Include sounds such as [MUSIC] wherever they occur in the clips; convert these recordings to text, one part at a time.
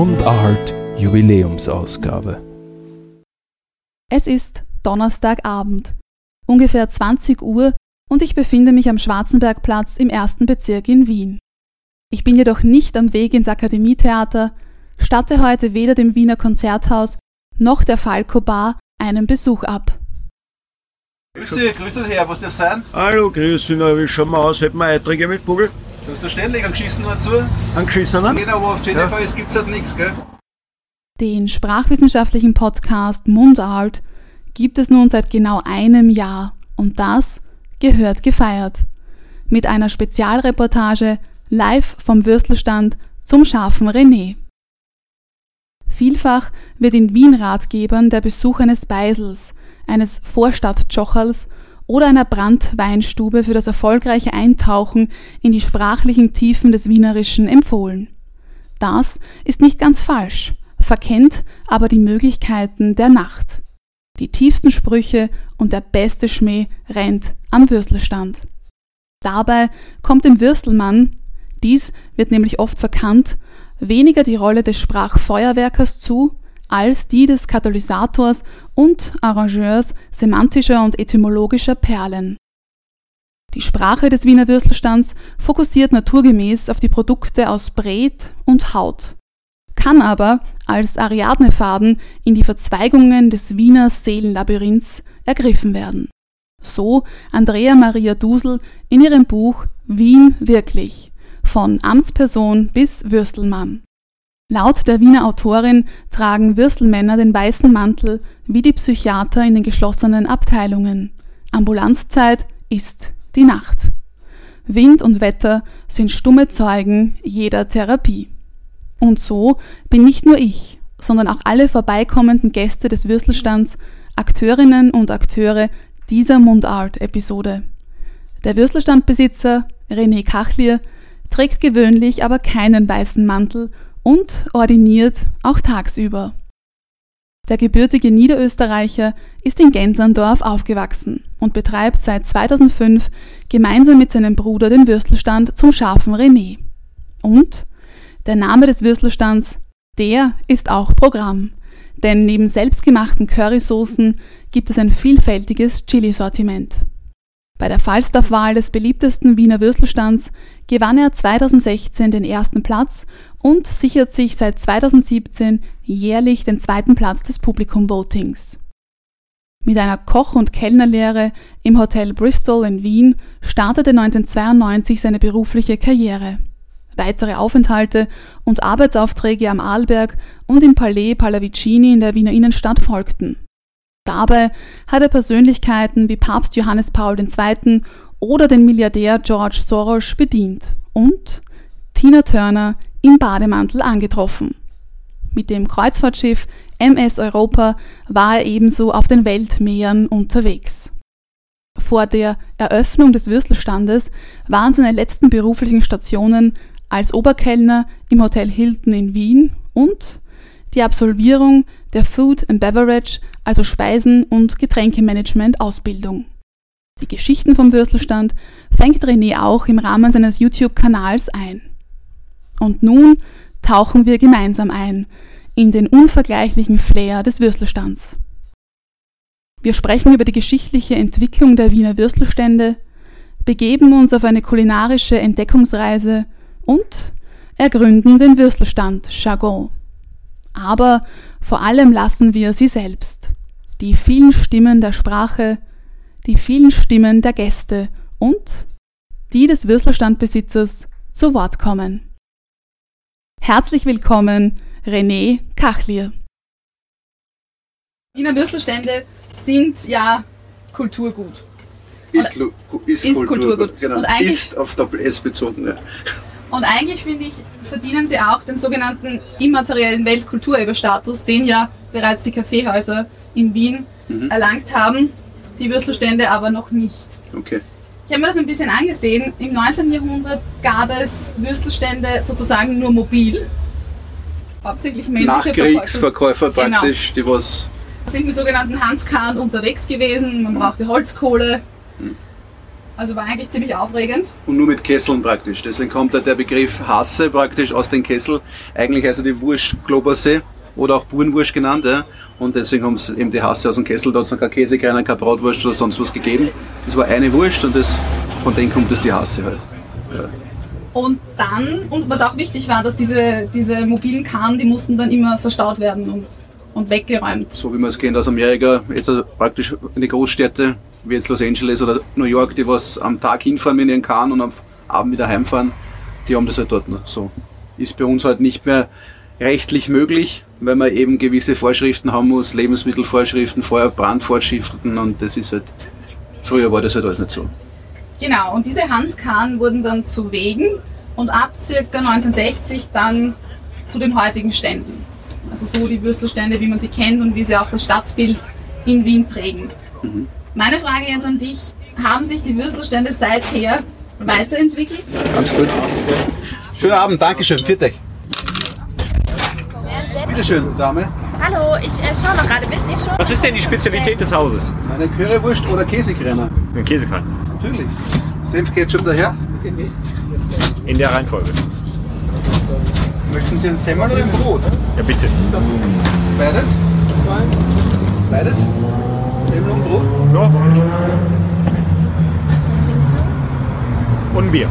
Mundart Jubiläumsausgabe. Es ist Donnerstagabend, ungefähr 20 Uhr und ich befinde mich am Schwarzenbergplatz im ersten Bezirk in Wien. Ich bin jedoch nicht am Weg ins Akademietheater, statte heute weder dem Wiener Konzerthaus noch der Falco Bar einen Besuch ab. Grüß dich, grüß dich Herr, was das sein? Hallo, grüß dich, na, wie schauen wir aus? Hätten wir Eiträge mit Bugel? Sagst du ständig einen geschissenen dazu? Angeschissenen? Genau, wo auf Jennifer ist, gibt's halt nichts, gell? Den sprachwissenschaftlichen Podcast Mundart gibt es nun seit genau einem Jahr und das gehört gefeiert. Mit einer Spezialreportage live vom Würstelstand zum scharfen René. Vielfach wird in Wien Ratgebern der Besuch eines Beisels, eines Vorstadtjocherls oder einer Brandweinstube für das erfolgreiche Eintauchen in die sprachlichen Tiefen des Wienerischen empfohlen. Das ist nicht ganz falsch verkennt aber die Möglichkeiten der Nacht. Die tiefsten Sprüche und der beste Schmäh rennt am Würstelstand. Dabei kommt dem Würstelmann, dies wird nämlich oft verkannt, weniger die Rolle des Sprachfeuerwerkers zu, als die des Katalysators und Arrangeurs semantischer und etymologischer Perlen. Die Sprache des Wiener Würstelstands fokussiert naturgemäß auf die Produkte aus Bret und Haut kann aber als Ariadnefaden in die Verzweigungen des Wiener Seelenlabyrinths ergriffen werden. So Andrea Maria Dusel in ihrem Buch Wien wirklich von Amtsperson bis Würstelmann. Laut der Wiener Autorin tragen Würstelmänner den weißen Mantel wie die Psychiater in den geschlossenen Abteilungen. Ambulanzzeit ist die Nacht. Wind und Wetter sind stumme Zeugen jeder Therapie. Und so bin nicht nur ich, sondern auch alle vorbeikommenden Gäste des Würstelstands Akteurinnen und Akteure dieser Mundart-Episode. Der Würstelstandbesitzer René Kachlier trägt gewöhnlich aber keinen weißen Mantel und ordiniert auch tagsüber. Der gebürtige Niederösterreicher ist in Genserndorf aufgewachsen und betreibt seit 2005 gemeinsam mit seinem Bruder den Würstelstand zum scharfen René. Und der Name des Würstelstands, der ist auch Programm. Denn neben selbstgemachten Currysoßen gibt es ein vielfältiges Chili-Sortiment. Bei der Falstaff-Wahl des beliebtesten Wiener Würstelstands gewann er 2016 den ersten Platz und sichert sich seit 2017 jährlich den zweiten Platz des Publikum-Votings. Mit einer Koch- und Kellnerlehre im Hotel Bristol in Wien startete 1992 seine berufliche Karriere. Weitere Aufenthalte und Arbeitsaufträge am Arlberg und im Palais Pallavicini in der Wiener Innenstadt folgten. Dabei hat er Persönlichkeiten wie Papst Johannes Paul II. oder den Milliardär George Soros bedient und Tina Turner im Bademantel angetroffen. Mit dem Kreuzfahrtschiff MS Europa war er ebenso auf den Weltmeeren unterwegs. Vor der Eröffnung des Würstelstandes waren seine letzten beruflichen Stationen als Oberkellner im Hotel Hilton in Wien und die Absolvierung der Food and Beverage, also Speisen- und Getränkemanagement Ausbildung. Die Geschichten vom Würstelstand fängt René auch im Rahmen seines YouTube-Kanals ein. Und nun tauchen wir gemeinsam ein in den unvergleichlichen Flair des Würstelstands. Wir sprechen über die geschichtliche Entwicklung der Wiener Würstelstände, begeben uns auf eine kulinarische Entdeckungsreise und ergründen den Würstelstand Jargon. Aber vor allem lassen wir sie selbst, die vielen Stimmen der Sprache, die vielen Stimmen der Gäste und die des Würstelstandbesitzers zu Wort kommen. Herzlich willkommen, René Kachlier. Wiener Würstelstände sind ja Kulturgut. Ist, ist, ist Kulturgut. Kulturgut. Genau. ist auf Doppel S bezogen. Ja. Und eigentlich finde ich, verdienen sie auch den sogenannten immateriellen Weltkulturerbestatus, den ja bereits die Kaffeehäuser in Wien mhm. erlangt haben, die Würstelstände aber noch nicht. Okay. Ich habe mir das ein bisschen angesehen. Im 19. Jahrhundert gab es Würstelstände sozusagen nur mobil. Hauptsächlich männliche Nachkriegsverkäufer genau. praktisch, die was. Sind mit sogenannten Handkarren unterwegs gewesen, man brauchte Holzkohle. Mhm. Also war eigentlich ziemlich aufregend. Und nur mit Kesseln praktisch. Deswegen kommt da der Begriff Hasse praktisch aus den Kessel. Eigentlich heißt er die Wurst Globerse oder auch Burenwurst genannt. Ja. Und deswegen haben sie eben die Hasse aus dem Kessel. Da hat es noch kein Käse, keine, keine Bratwurst oder sonst was gegeben. Das war eine Wurst und das, von denen kommt das die Hasse halt. Ja. Und dann, und was auch wichtig war, dass diese, diese mobilen Kahn, die mussten dann immer verstaut werden und, und weggeräumt. So wie man es kennt aus Amerika, jetzt also praktisch in die Großstädte, wie jetzt Los Angeles oder New York, die was am Tag hinfahren mit ihren Kahn und am Abend wieder heimfahren, die haben das halt dort noch so. Ist bei uns halt nicht mehr rechtlich möglich, weil man eben gewisse Vorschriften haben muss, Lebensmittelvorschriften, Feuerbrandvorschriften und das ist halt, früher war das halt alles nicht so. Genau, und diese Handkarren wurden dann zu Wegen und ab circa 1960 dann zu den heutigen Ständen. Also so die Würstelstände, wie man sie kennt und wie sie auch das Stadtbild in Wien prägen. Mhm. Meine Frage jetzt an dich, haben sich die Würstelstände seither weiterentwickelt? Ganz kurz. Schönen Abend, Dankeschön, viert euch. Bitteschön, Dame. Hallo, ich äh, schaue noch gerade, wisst ihr schon? Was ist denn die Spezialität des Hauses? Eine Currywurst oder Käsekrenner? Ein Käsekrein. Natürlich. Senf Ketchup daher. In der Reihenfolge. Möchten Sie ein Semmel oder ein Brot? Ja, bitte. Beides? Beides? Semmel und Brot? Ja, warum nicht? Was trinkst du? Und ein Bier.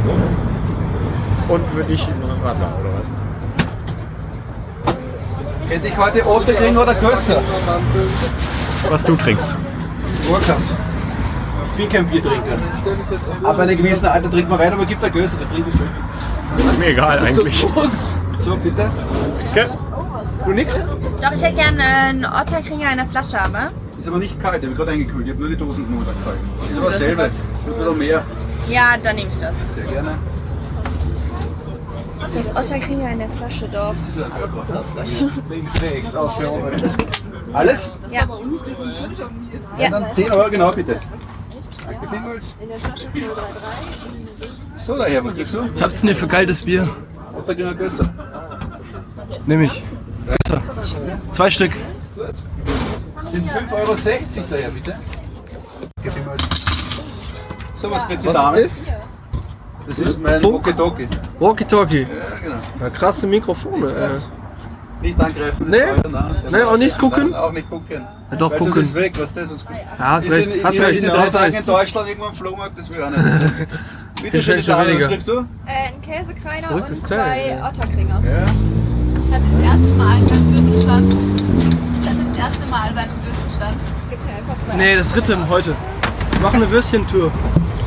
Und würde ich noch einen Radler, oder? Hätte ich heute Otter kriegen oder Gösser? Was du trinkst. Urkans. Ich bin kein Biertrinker. Ab einem gewissen Alter trinkt man weiter, aber gibt der Gösser, das trinke ich so. Ist mir egal eigentlich. So, bitte. Okay. Du nix? Doch, ich hätte gerne äh, einen Otterkringer in der Flasche, aber. Ist aber nicht kalt, ich habe gerade eingekühlt. Ich habe nur die Dosen kalt. Ist aber dasselbe. Ein bisschen mehr. Ja, dann nehme ich das. Sehr gerne. Das Otterkringer in der Flasche, doch. Das ist ja Links, rechts, Ausführung. Alles? Ja. Ja. Dann 10 Euro genau, bitte. Danke vielmals. So, daher, was kriegst du? Was habt ihr denn für kaltes Bier? Otter kriegen Gösser. Nehme ich. Besser. Zwei Stück. Sind 5,60 Euro daher, bitte. Danke vielmals. So, was kriegt die Dame? ist das? Das ist mein? Walkie-Talkie. Walkie-Talkie. Ja, genau. Ja, krasse Mikrofone. Äh. Nicht angreifen. Nee? das nein. Nee, auch nicht gucken? Auch nicht gucken. Ja, doch, Weil gucken. ist weg, was das ist. Ja, hast Ist recht, in, hast in, recht, In drei hast Tagen recht. in Deutschland irgendwo am Flohmarkt, das will ich auch nicht. [LAUGHS] Bitte schön, Dame, was kriegst du? Äh, ein Käsekreiner und zwei ja. Otterkringer. Ja. Seid ihr das erste Mal beim Würstelstand? Seid ihr das erste Mal beim Würstelstand? Gibt's ja einfach zwei. Nee, das dritte heute. Wir machen eine Würstchentour.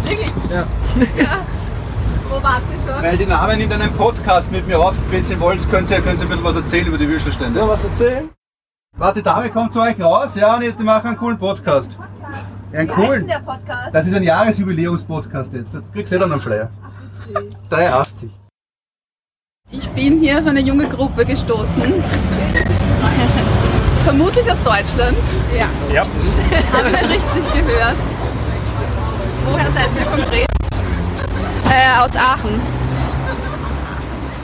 Wirklich? Ja. Wo schon? Weil die Dame nimmt einen Podcast mit mir auf. Wenn Sie wollen, können Sie, können Sie ein bisschen was erzählen über die Würstelstände. Noch was erzählen? Warte, die Dame kommt zu euch raus, ja, und die machen einen coolen Podcast. Ja, einen Wie coolen. der Podcast? Das ist ein Jahresjubiläumspodcast jetzt. Da kriegst du eh dann einen Flyer. 83. Ich bin hier auf eine junge Gruppe gestoßen. [LAUGHS] Vermutlich aus Deutschland. Ja. Ja. Habe ich richtig gehört. Woher seid ihr konkret? Äh, aus Aachen.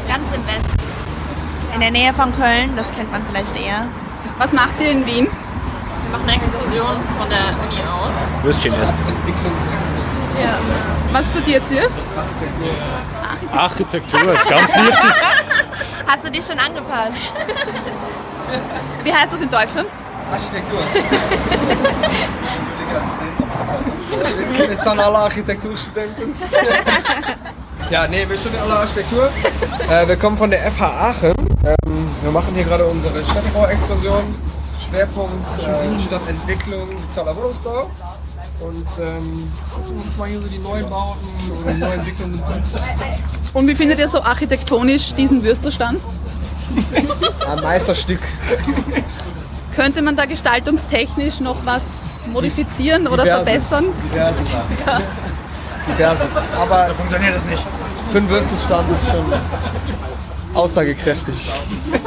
Ganz im Westen. In der Nähe von Köln, das kennt man vielleicht eher. Was macht ihr in Wien? Wir machen eine Exkursion von der Uni aus. Würstchen essen. Was studiert ihr? Architektur ist ganz wichtig. Hast du dich schon angepasst? Wie heißt das in Deutschland? Architektur. Wir sind alle Architekturstudenten. [LAUGHS] ja, nee, wir studieren alle Architektur. Äh, wir kommen von der FH Aachen. Ähm, wir machen hier gerade unsere Städtebau-Exkursion. Schwerpunkt äh, Stadtentwicklung, sozialer Wohnungsbau. Und ähm, gucken uns mal hier so die neuen Bauten oder die neuen Entwicklungen an. Und wie findet ihr so architektonisch diesen Würstelstand? Ein Meisterstück. [LAUGHS] Könnte man da gestaltungstechnisch noch was modifizieren oder Diverses. verbessern? Diverses. [LAUGHS] Diverses. Aber Funktioniert das nicht? für einen Würstelstand ist schon aussagekräftig. [LAUGHS]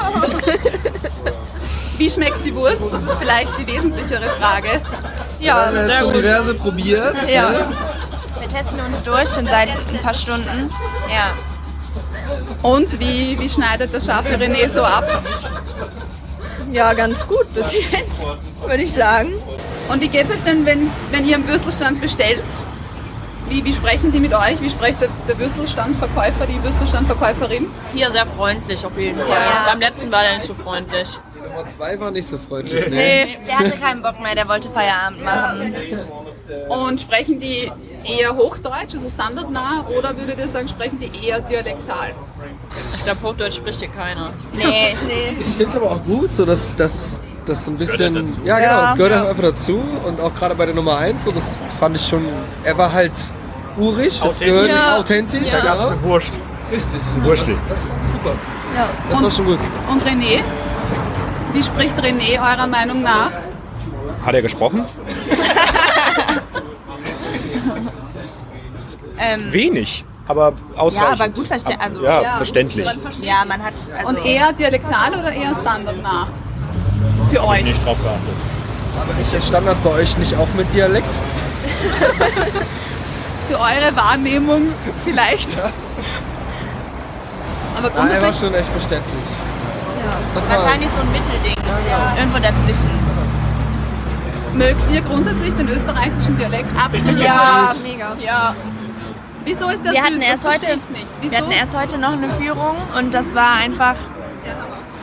Wie schmeckt die Wurst? Das ist vielleicht die wesentlichere Frage. Ja, Wir haben schon diverse probiert. Ja. Wir testen uns durch schon seit ein paar Stunden. Ja. Und wie, wie schneidet der scharfe René so ab? Ja, ganz gut bis jetzt, würde ich sagen. Und wie geht's euch denn, wenn's, wenn ihr am Würstelstand bestellt? Wie, wie sprechen die mit euch? Wie spricht der, der Würstelstandverkäufer, die Würstelstandverkäuferin? Hier sehr freundlich auf jeden Fall. Ja. Beim letzten war der nicht so freundlich. Nummer zwei war nicht so freundlich, ne? Nee, der hatte keinen Bock mehr, der wollte Feierabend machen. Und sprechen die eher Hochdeutsch, also standardnah, oder würdet ihr sagen, sprechen die eher dialektal? Ich glaube, Hochdeutsch spricht hier keiner. Nee, nee. Ich finde es aber auch gut, so dass das das ein bisschen. gehört dazu. Ja, genau, Ja. das gehört Ja. einfach dazu. Und auch gerade bei der Nummer 1, so, das fand ich schon. Er war halt urig, das Authentisch. gehört Ja. authentisch. Da gab es ja. eine Wurst. Richtig. Wurstel. Das, das fand ich super. Ja. Das war schon gut. Und René? Wie spricht René eurer Meinung nach? Hat er gesprochen? [LAUGHS] Ähm, Wenig, aber ja, ausreichend. aber gut verstehen. Also, ja, Ja. verständlich. ja, man hat. Also, Und eher dialektal oder eher standardnah? Für euch? Nicht drauf geachtet. Aber ist der Standard bei euch nicht auch mit Dialekt? [LAUGHS] Für eure Wahrnehmung vielleicht. Aber Nein, er war grundsätzlich, schon echt verständlich. Das war, wahrscheinlich so ein Mittelding. Irgendwo dazwischen. mögt ihr grundsätzlich den österreichischen Dialekt? Absolut. Ja. mega. Ja. Wieso ist der Wir süß? hatten erst das heute- ich nicht. Wir hatten erst heute noch eine Führung und das war einfach.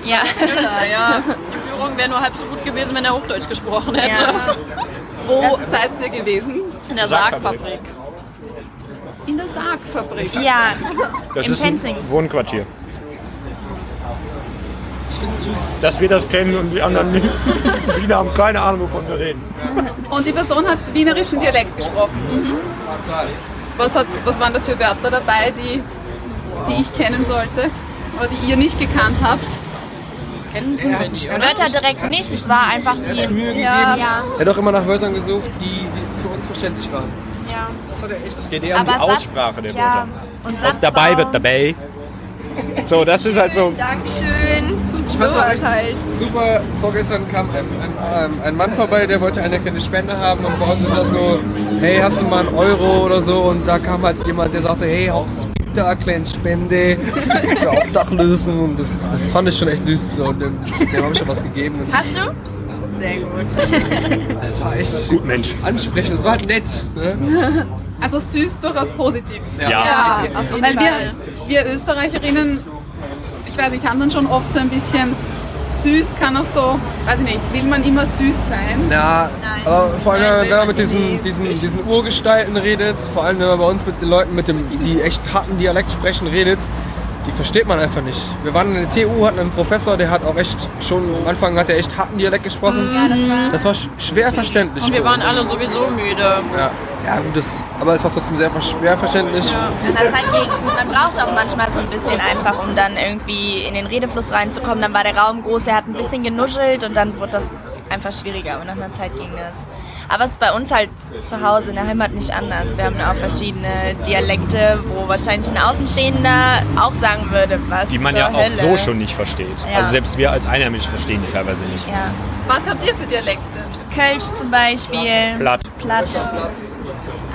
Ja. Ja, ja. Die Führung wäre nur halb so gut gewesen, wenn er Hochdeutsch gesprochen hätte. ja. Wo Das seid ihr gewesen? In der Sargfabrik. In der Sargfabrik. Ja, Das im ist ein Penzing. Wohnquartier. ich find's süß. Dass wir das kennen und die anderen nicht. [LAUGHS] Die Wiener haben keine Ahnung, wovon wir reden. Und die Person hat wienerischen Dialekt gesprochen. Total. Was, hat, was waren da für Wörter dabei, die, die ich kennen sollte? Oder die ihr nicht gekannt habt? Kennen Er wir nicht. er Wörter direkt nicht, es war einfach er die. Gegeben. Ja, Er hat auch immer nach Wörtern gesucht, die, für uns verständlich waren. ja. Das hat er echt. Es geht eher um die Satz- Aussprache der ja. Wörter. Und Was dabei wird dabei. So, das ist halt so. Dankeschön. Ich fand's auch echt halt. super. Vorgestern kam ein, ein, ein Mann vorbei, der wollte eine kleine Spende haben und bei uns ist das so, hey, hast du mal einen Euro oder so? Und da kam halt jemand, der sagte, hey, bitte eine kleine Spende [LAUGHS] für Obdachlosen und das, das fand ich schon echt süß. So. Und dem, dem habe ich schon was gegeben. Und Hast du? Sehr gut. [LAUGHS] das war echt Gut, Mensch. ansprechend, das war halt nett. Ne? Also süß durchaus positiv. Ja. Ja, auf jeden Weil wir, Fall. Wir Österreicherinnen, ich weiß nicht, haben dann schon oft so ein bisschen süß, kann auch so, weiß ich nicht, will man immer süß sein? Na, aber vor allem, Nein, wenn man mit diesen, diesen, diesen Urgestalten redet, vor allem wenn man bei uns mit den Leuten, mit dem, die echt harten Dialekt sprechen, redet, die versteht man einfach nicht. Wir waren in der TU, hatten einen Professor, der hat auch echt schon, am Anfang hat er echt harten Dialekt gesprochen. das war sch schwer verständlich. Und wir waren alle sowieso müde. Ja, ja gut, das, aber es war trotzdem sehr schwer verständlich. Der Zeit ging's. Man braucht auch manchmal so ein bisschen einfach, um dann irgendwie in den Redefluss reinzukommen. Dann war der Raum groß, er hat ein bisschen genuschelt und dann wurde das einfach schwieriger. Aber nach einer Zeit ging das. Aber es ist bei uns halt zu Hause in der Heimat nicht anders. Wir haben auch verschiedene Dialekte, wo wahrscheinlich ein Außenstehender auch sagen würde, was Die man zur ja auch Hölle. so schon nicht versteht. Ja. Also selbst wir als Einheimische verstehen die teilweise nicht. Ja. Was habt ihr für Dialekte? Kölsch zum Beispiel. Platt. Platt.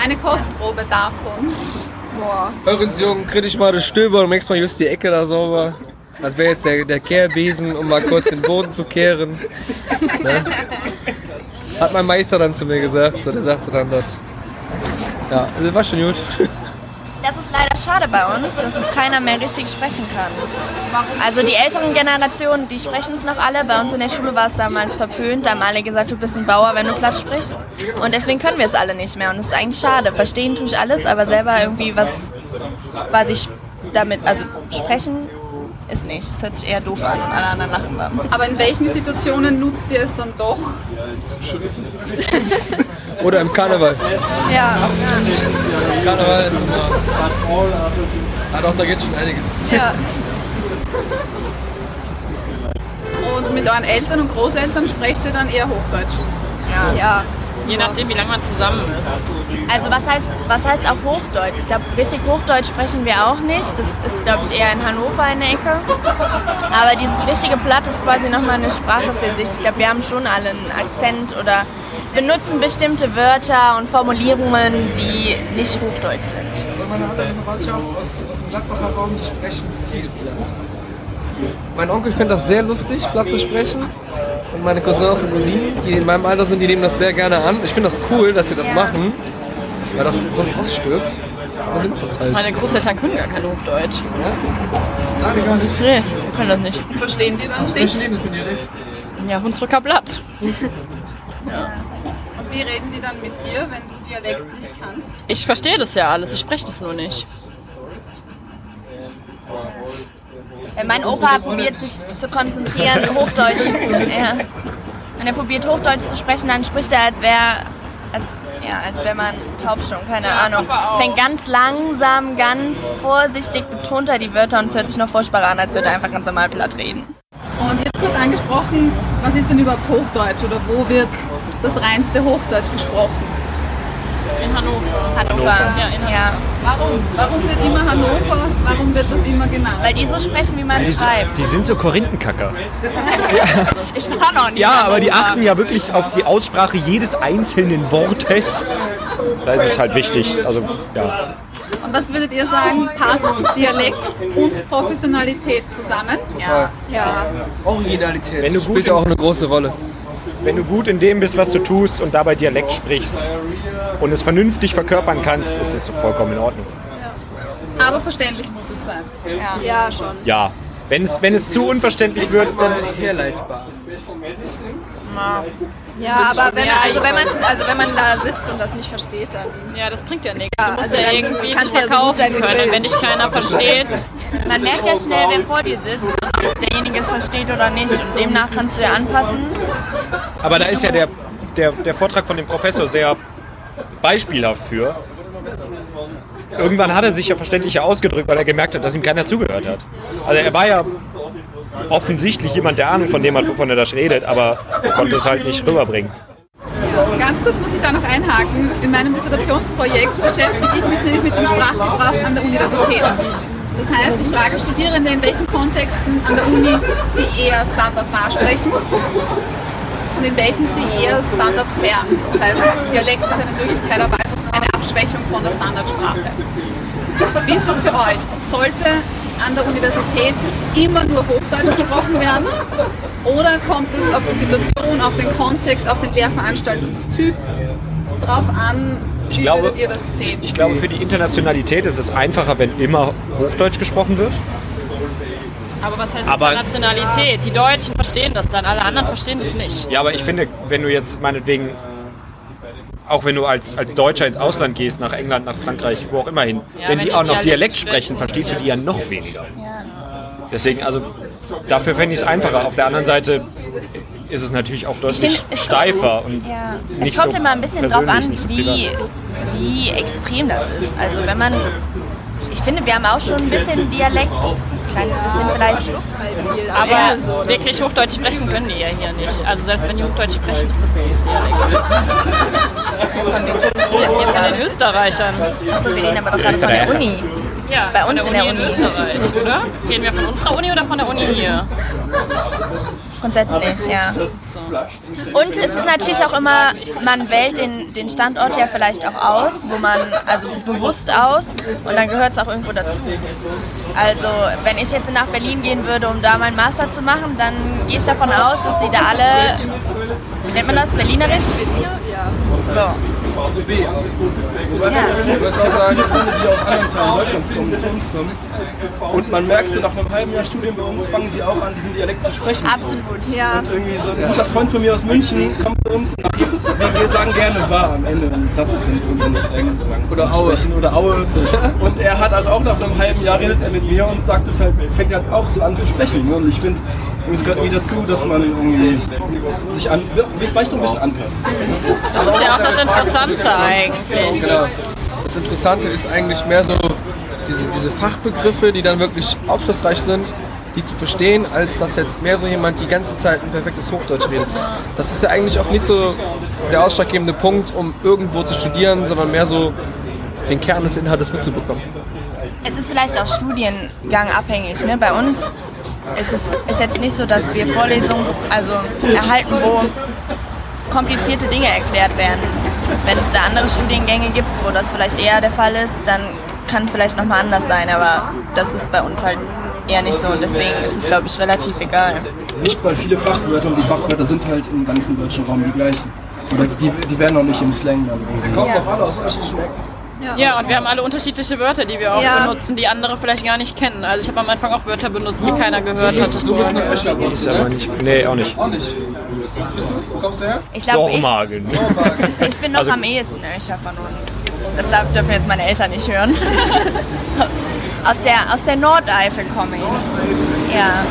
Eine Kostprobe davon. Hörens Jungen, kritisch mal das Stöber und nächstes Mal just die Ecke da sauber. Das wäre jetzt der, der Kehrbesen, um mal kurz den Boden zu kehren. Ne? Hat mein Meister dann zu mir gesagt. So, der sagte dann dort. Ja, also war schon gut. Schade bei uns, dass es keiner mehr richtig sprechen kann. Also die älteren Generationen, die sprechen es noch alle. Bei uns in der Schule war es damals verpönt. Da haben alle gesagt, du bist ein Bauer, wenn du platt sprichst. Und deswegen können wir es alle nicht mehr. Und es ist eigentlich schade. Verstehen tue ich alles, aber selber irgendwie was quasi damit, also sprechen ist nicht. Es hört sich eher doof an und alle anderen lachen dann. Aber in welchen Situationen nutzt ihr es dann doch? [LAUGHS] Oder im Karneval. Ja, Karneval ist immer. Ah doch, da geht schon einiges. ja. [LAUGHS] Und mit euren Eltern und Großeltern sprecht ihr dann eher Hochdeutsch? ja. Je nachdem, wie lange man zusammen ist. Also was heißt, was heißt auch Hochdeutsch? Ich glaube, richtig Hochdeutsch sprechen wir auch nicht. Das ist, glaube ich, eher in Hannover in der Ecke. Aber dieses richtige Platt ist quasi nochmal eine Sprache für sich. Ich glaube, wir haben schon alle einen Akzent oder benutzen bestimmte Wörter und Formulierungen, die nicht Hochdeutsch sind. Also meine andere Verwandtschaft aus, aus dem Gladbacher Raum, die sprechen viel Platt. Mein Onkel findet das sehr lustig, Platt zu sprechen. Und meine Cousins und Cousinen, die in meinem Alter sind, die nehmen das sehr gerne an. Ich finde das cool, dass sie das machen. weil das sonst ausstirbt. Aber sie machen es halt. Meine Großeltern können gar kein Hochdeutsch. Nein, gar nicht. Nee, wir können das nicht. Verstehen die das nicht? Sprechen die für Dialekt? Ja, Hunsrücker Blatt. Und wie reden die dann mit dir, wenn du Dialekt nicht kannst? Ich verstehe das ja alles, ich spreche das nur nicht. Äh, Mein Opa probiert sich zu konzentrieren, [LAUGHS] Hochdeutsch. Ja. Wenn er probiert Hochdeutsch zu sprechen, dann spricht er, als wäre als, ja, als wäre man taubstumm, keine Ahnung. Fängt ganz langsam, ganz vorsichtig, betont er die Wörter und es hört sich noch furchtbar an, als würde er einfach ganz normal platt reden. Und ihr habt kurz angesprochen, was ist denn überhaupt Hochdeutsch oder wo wird das reinste Hochdeutsch gesprochen? In Hannover. Hannover. Ja, in Hannover. Ja. Warum? Warum wird immer Hannover? Warum wird das immer genannt? Weil die so sprechen, wie man Die, so- schreibt. die sind so Korinthenkacker. [LAUGHS] Ich war noch nie. Ja, aber die achten ja wirklich auf die Aussprache jedes einzelnen Wortes. Da ist es halt wichtig. Also, ja. Und was würdet ihr sagen, passt Dialekt und Professionalität zusammen? Ja. ja. Originalität Wenn du spielt ja auch eine große Rolle. Wenn du gut in dem bist, was du tust und dabei Dialekt sprichst und es vernünftig verkörpern kannst, ist es vollkommen in Ordnung. Aber verständlich muss es sein. Ja, schon. Ja. Wenn es, wenn es zu unverständlich wird, dann herleitbar. Ja, aber wenn, Ja, also, wenn man, also wenn man da sitzt und das nicht versteht, dann... Ja, das bringt ja nichts. Ja, du musst also ja irgendwie kannst du ja so verkaufen können. Wenn dich keiner versteht, Man merkt ja schnell, wer vor dir sitzt, ob derjenige es versteht oder nicht. Und demnach kannst du ja anpassen. Aber da ist ja der, der, der Vortrag von dem Professor sehr beispielhaft für. Irgendwann hat er sich ja verständlicher ausgedrückt, weil er gemerkt hat, dass ihm keiner zugehört hat. Also er war ja offensichtlich jemand, der Ahnung von dem hat, wovon er da redet, aber er konnte es halt nicht rüberbringen. Ganz kurz muss ich da noch einhaken. In meinem Dissertationsprojekt beschäftige ich mich nämlich mit dem Sprachgebrauch an der Universität. Das heißt, ich frage Studierende, in welchen Kontexten an der Uni sie eher standardnah sprechen und in welchen sie eher standardfern. Das heißt, Dialekt ist eine Möglichkeit, aber einfach eine Abschwächung von der Standardsprache. Wie ist das für euch? Sollte an der Universität immer nur Hochdeutsch gesprochen werden? Oder kommt es auf die Situation, auf den Kontext, auf den Lehrveranstaltungstyp drauf an? Wie glaube- würdet ihr das sehen? Ich glaube, für die Internationalität ist es einfacher, wenn immer Hochdeutsch gesprochen wird. aber was heißt Aber- Nationalität? Die Deutschen verstehen das dann, alle anderen verstehen das nicht. Ja, aber ich finde, wenn du jetzt meinetwegen, auch wenn du als, als Deutscher ins Ausland gehst, nach England, nach Frankreich, wo auch immer hin, Ja, wenn wenn die auch noch Dialekt sprechen. verstehst du die ja noch weniger. Deswegen, also dafür fände ich es einfacher. Auf der anderen Seite ist es natürlich auch deutlich finde, es steifer und Ja. nicht Es kommt so immer ein bisschen drauf an, so wie, wie extrem das ist. Also wenn man, ich finde, wir haben auch schon ein bisschen Dialekt, kleines bisschen vielleicht. Aber Ja. wirklich Hochdeutsch sprechen können die ja hier nicht. Also selbst wenn die Hochdeutsch sprechen, ist das für uns Dialekt. Von den? Österreichern. Achso, wir reden aber doch gerade von der. Uni. Ja, Bei von uns der in Uni der in Uni. Österreich, oder? Reden wir von unserer Uni oder von der Uni hier? Grundsätzlich, ja. Und es ist natürlich auch immer, man wählt den, den Standort ja vielleicht auch aus, wo man, also bewusst aus, und dann gehört es auch irgendwo dazu. Also, wenn ich jetzt nach Berlin gehen würde, um da meinen Master zu machen, dann gehe ich davon aus, dass die da alle, wie nennt man das, Berlinerisch? So. Also B auch. Wobei Ja. man viele, auch sagen, Freunde, die aus anderen Teilen Deutschlands kommen, zu uns kommen. Und man merkt so nach einem halben Jahr Studium bei uns, fangen sie auch an, diesen Dialekt zu sprechen. Absolut, ja. Und irgendwie so ein guter Freund von mir aus München kommt zu uns und wir sagen gerne wahr am Ende des Satzes, wenn wir uns in Slang Oder Aue. sprechen oder Aue. Und er hat halt auch nach einem halben Jahr redet er mit mir und sagt es halt, fängt halt auch so an zu sprechen. ne? Und ich finde, es gehört irgendwie dazu, dass man irgendwie sich an, vielleicht noch ein bisschen anpasst. Das ist ja auch das Interessante eigentlich. Genau. Das Interessante ist eigentlich mehr so diese, diese Fachbegriffe, die dann wirklich aufschlussreich sind, die zu verstehen, als dass jetzt mehr so jemand die ganze Zeit ein perfektes Hochdeutsch redet. Das ist ja eigentlich auch nicht so der ausschlaggebende Punkt, um irgendwo zu studieren, sondern mehr so den Kern des Inhaltes mitzubekommen. Es ist vielleicht auch studiengang abhängig. Ne? Bei uns ist es ist jetzt nicht so, dass wir Vorlesungen also erhalten, wo komplizierte Dinge erklärt werden. Wenn es da andere Studiengänge gibt, wo das vielleicht eher der Fall ist, dann kann es vielleicht nochmal anders sein. Aber das ist bei uns halt eher nicht so. Und deswegen ist es, glaube ich, relativ egal. Nicht mal viele Fachwörter und die Fachwörter sind halt im ganzen deutschen Raum die gleichen. Oder die, die werden auch nicht im Slang dann irgendwie. Kommen auch alle aus unterschiedlichen Ecken. Ja, und wir haben alle unterschiedliche Wörter, die wir auch Ja. benutzen, die andere vielleicht gar nicht kennen. Also ich habe am Anfang auch Wörter benutzt, die keiner gehört hat. Du bist eine Öscher, Ist aber nicht. Nee, auch nicht. Auch nicht. Was bist du? Wo kommst du her? Ich glaube, ich, [LAUGHS] ich bin noch Also- am ehesten Öscher von uns. Das darf, dürfen jetzt meine Eltern nicht hören. [LAUGHS] aus, der, aus der Nordeifel komme ich. Ja.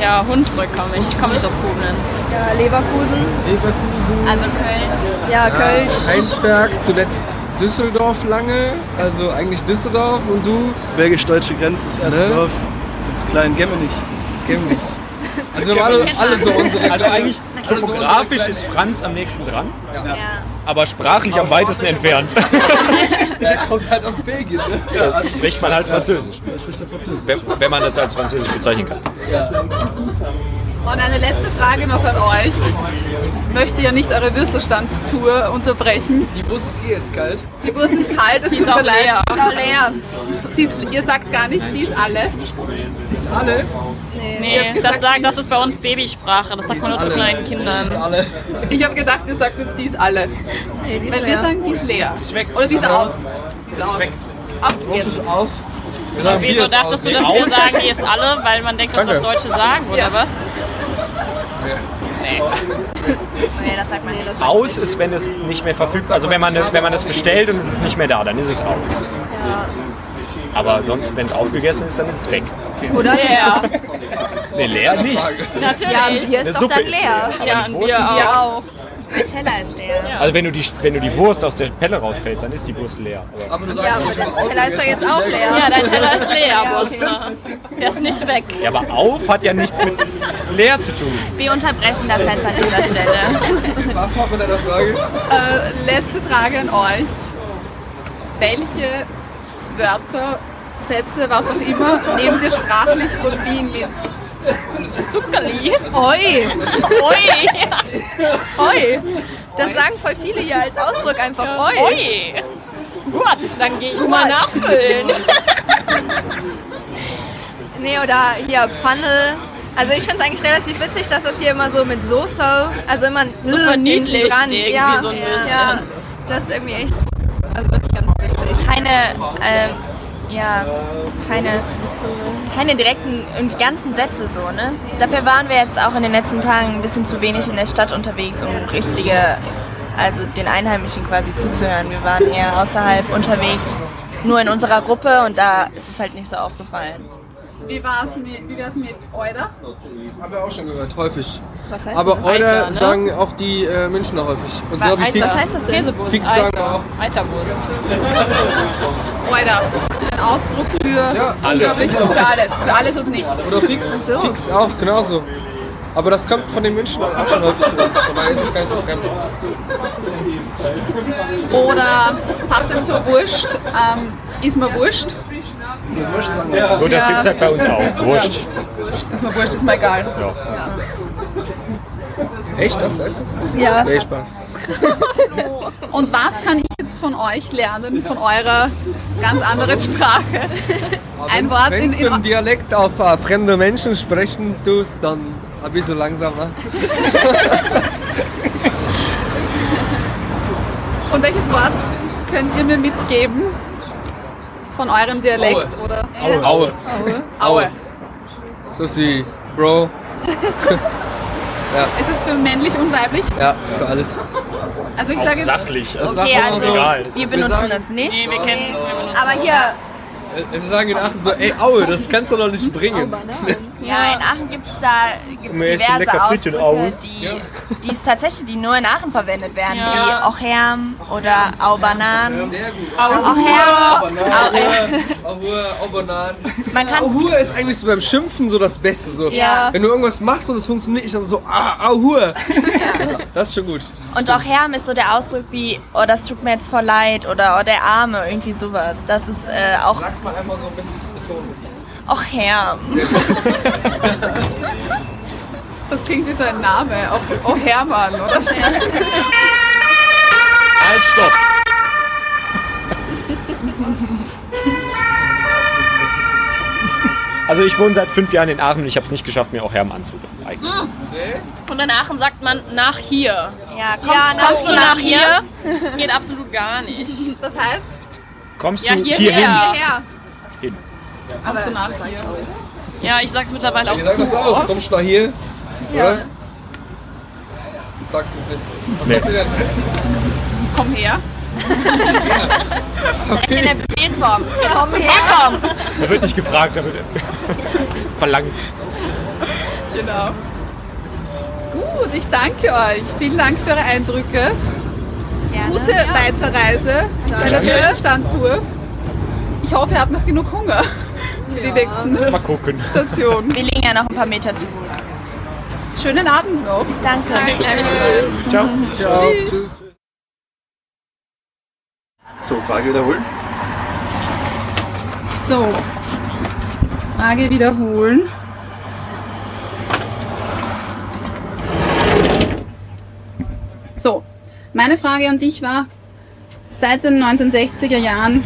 Ja, Hunsrück komme ich. Ich komme nicht aus Koblenz. Ja, Leverkusen. Leverkusen. Also Kölsch. Ja, Kölsch. Heinsberg, zuletzt Düsseldorf lange. Also eigentlich Düsseldorf und du? Belgisch-deutsche Grenze, das erste Ne? Dorf. Das kleinen Gemmenich. Gemmenich. Also alle, alle so unsere Also eigentlich topografisch ist Franz am nächsten dran, Ja. aber sprachlich am weitesten entfernt. [LAUGHS] Der kommt halt aus Belgien. Ne? Da spricht man halt Französisch. Wenn, wenn man das als Französisch bezeichnen kann. Und eine letzte Frage noch an euch. Ich möchte ja nicht eure Würstelstand-Tour unterbrechen. Die Brust ist eh jetzt kalt. Die Wurst ist kalt, es tut ist mir leid. Die ist auch leer. Sie ist, ihr sagt gar nicht, die ist alle. Ist alle? Nee, das, gesagt, sagt, das ist bei uns Babysprache. Das sagt man nur zu kleinen Ist Kindern. alle. Ich habe gedacht, ihr sagt jetzt, die ist alle. Nee, die ist Weil wir leer. sagen, die ist leer. Ist. Oder die ist aus. Die ist aus. Abgegessen. ist aus. Wir sagen, Wieso ist dachtest aus. du, dass wir sagen, die ist alle, weil man denkt, dass das. Deutsche sagen, oder Ja. was? Nee. Nee, das sagt man nicht. Aus ist, wenn es nicht mehr verfügbar Also wenn man, wenn man es bestellt und es ist nicht mehr da, dann ist es aus. Aber sonst, wenn es aufgegessen ist, dann ist es weg. Oder? Ja, Nee, leer nicht. natürlich. Ja, ein Bier Eine ist doch Suppe dann ist leer. leer. ja, ein Wurst Bier ist auch. Ja, auch. Der Teller ist leer. Also wenn du, die, wenn du die Wurst aus der Pelle rauspellst, dann ist die Wurst leer. Aber Aber du sagst, Ja, aber der Teller ist doch jetzt auch leer. Ja, dein Teller ist leer, Ja, okay. Der ist nicht weg. Ja, aber auf hat ja nichts mit leer zu tun. Wir unterbrechen das jetzt an dieser Stelle. War fort mit deiner Frage? Äh, letzte Frage an euch. Welche Wörter, Sätze, was auch immer, nehmt ihr sprachlich von Wien mit? Zuckerli. Oi, Ui. oi. Das sagen voll viele hier als Ausdruck einfach oi. Ui. Gut, dann gehe ich mal nachfüllen. [LAUGHS] Nee, oder hier Pfanne. Also ich finde es eigentlich relativ witzig, dass das hier immer so mit Soße, also immer So verniedlicht irgendwie ja, so ein bisschen. Ja, das ist irgendwie echt, also das ist ganz. Keine, ähm, ja, keine, keine direkten, irgendwie ganzen Sätze so, ne? Dafür waren wir jetzt auch in den letzten Tagen ein bisschen zu wenig in der Stadt unterwegs, um richtige, also den Einheimischen quasi zuzuhören. Wir waren eher außerhalb unterwegs, nur in unserer Gruppe und da ist es halt nicht so aufgefallen. Wie war es mit, wie war's mit Euda? Haben wir auch schon gehört, häufig. Was heißt Aber das? Eiter, ne? sagen auch die äh, Münchner häufig. Und glaube ich Eiter. fix. Was heißt das denn? Käsewurst. Fix sagen Eiter. auch. Eiterwurst. [LAUGHS] Euda. Ein Ausdruck für Ja, alles. Für alles. Für alles und nichts. Oder fix. so. Fix auch, genauso. Aber das kommt von den Münchnern auch schon häufig zu uns. Von daher ist es gar nicht so fremd. Oder passend zur Wurst, ähm, ist mir Wurscht. Gut, das gibt's halt bei uns auch. Wurscht. Ist mir Wurscht, ist mir egal. Echt, das heißt das? Ja. Nee, Spaß. [LAUGHS] Und was kann ich jetzt von euch lernen, von eurer ganz anderen Sprache? Ein Wort in, Wenn du in einen Dialekt auf äh, fremde Menschen sprechen tust, dann ein bisschen langsamer. [LAUGHS] Und welches Wort könnt ihr mir mitgeben von eurem Dialekt Aue. oder Aue. Aue. Aue? So sie, Bro. [LAUGHS] Ist es für männlich und weiblich? Ja, für alles. Also ich Auch sage jetzt, sachlich. Also Okay, also so. egal, wir benutzen sagen- das nicht. Nee, wir kennen. Aber hier, Äh, Wir sagen in Aachen so, ey Aue, das kannst du doch nicht bringen. Ja, in Aachen gibt es da gibt's diverse Ausdrücke, Augen. die, die es tatsächlich, die nur in Aachen verwendet werden, Ja. wie Ocherm oder Aubanan. Sehr gut. Ocherm. Aue, Aubanan. Ahur ist eigentlich so beim Schimpfen so das Beste. So. Ja. Wenn du irgendwas machst und es funktioniert nicht, dann so, ah, Ahur. Das ist schon gut. und Ocherm ist so der Ausdruck wie, oh, das tut mir jetzt voll leid oder oh, der Arme, irgendwie sowas. Das ist äh, auch Sag's mal einmal so mit Betonung. Ocherm. das klingt wie so ein Name. Auch, oh Hermann oder so. Halt, stopp. Also ich wohne seit fünf Jahren in Aachen und ich habe es nicht geschafft, mir auch Herm anzulegen. eigentlich. Hm. Und in Aachen sagt man nach hier. Ja, kommst, Ja, kommst kommst du nach hier? Geht absolut gar nicht. Das heißt, Kommst Ja, du hierher. hierhin? hierher. Aber zu nach hier. Ja, ich sag's mittlerweile auch Ich sag zu auch. oft. Kommst du nach hier? Ja. Oder? Sagst es nicht. Was Nee. sagt ihr denn? Komm her. [LAUGHS] In der Befehlsform. Komm her, komm. Da wird nicht gefragt, da wird [LAUGHS] verlangt. Genau. Gut, ich danke euch. Vielen Dank für eure Eindrücke. Gute Weiterreise bei der Würstelstand-Tour. Ich hoffe, ihr habt noch genug Hunger für die nächsten Mal gucken. Stationen. Wir liegen ja noch ein paar Meter zu gut. Schönen Abend noch. Danke. Ciao. Tschüss. Tschüss. So, Frage wiederholen. So, Frage wiederholen. So, meine Frage an dich war, seit den 1960er Jahren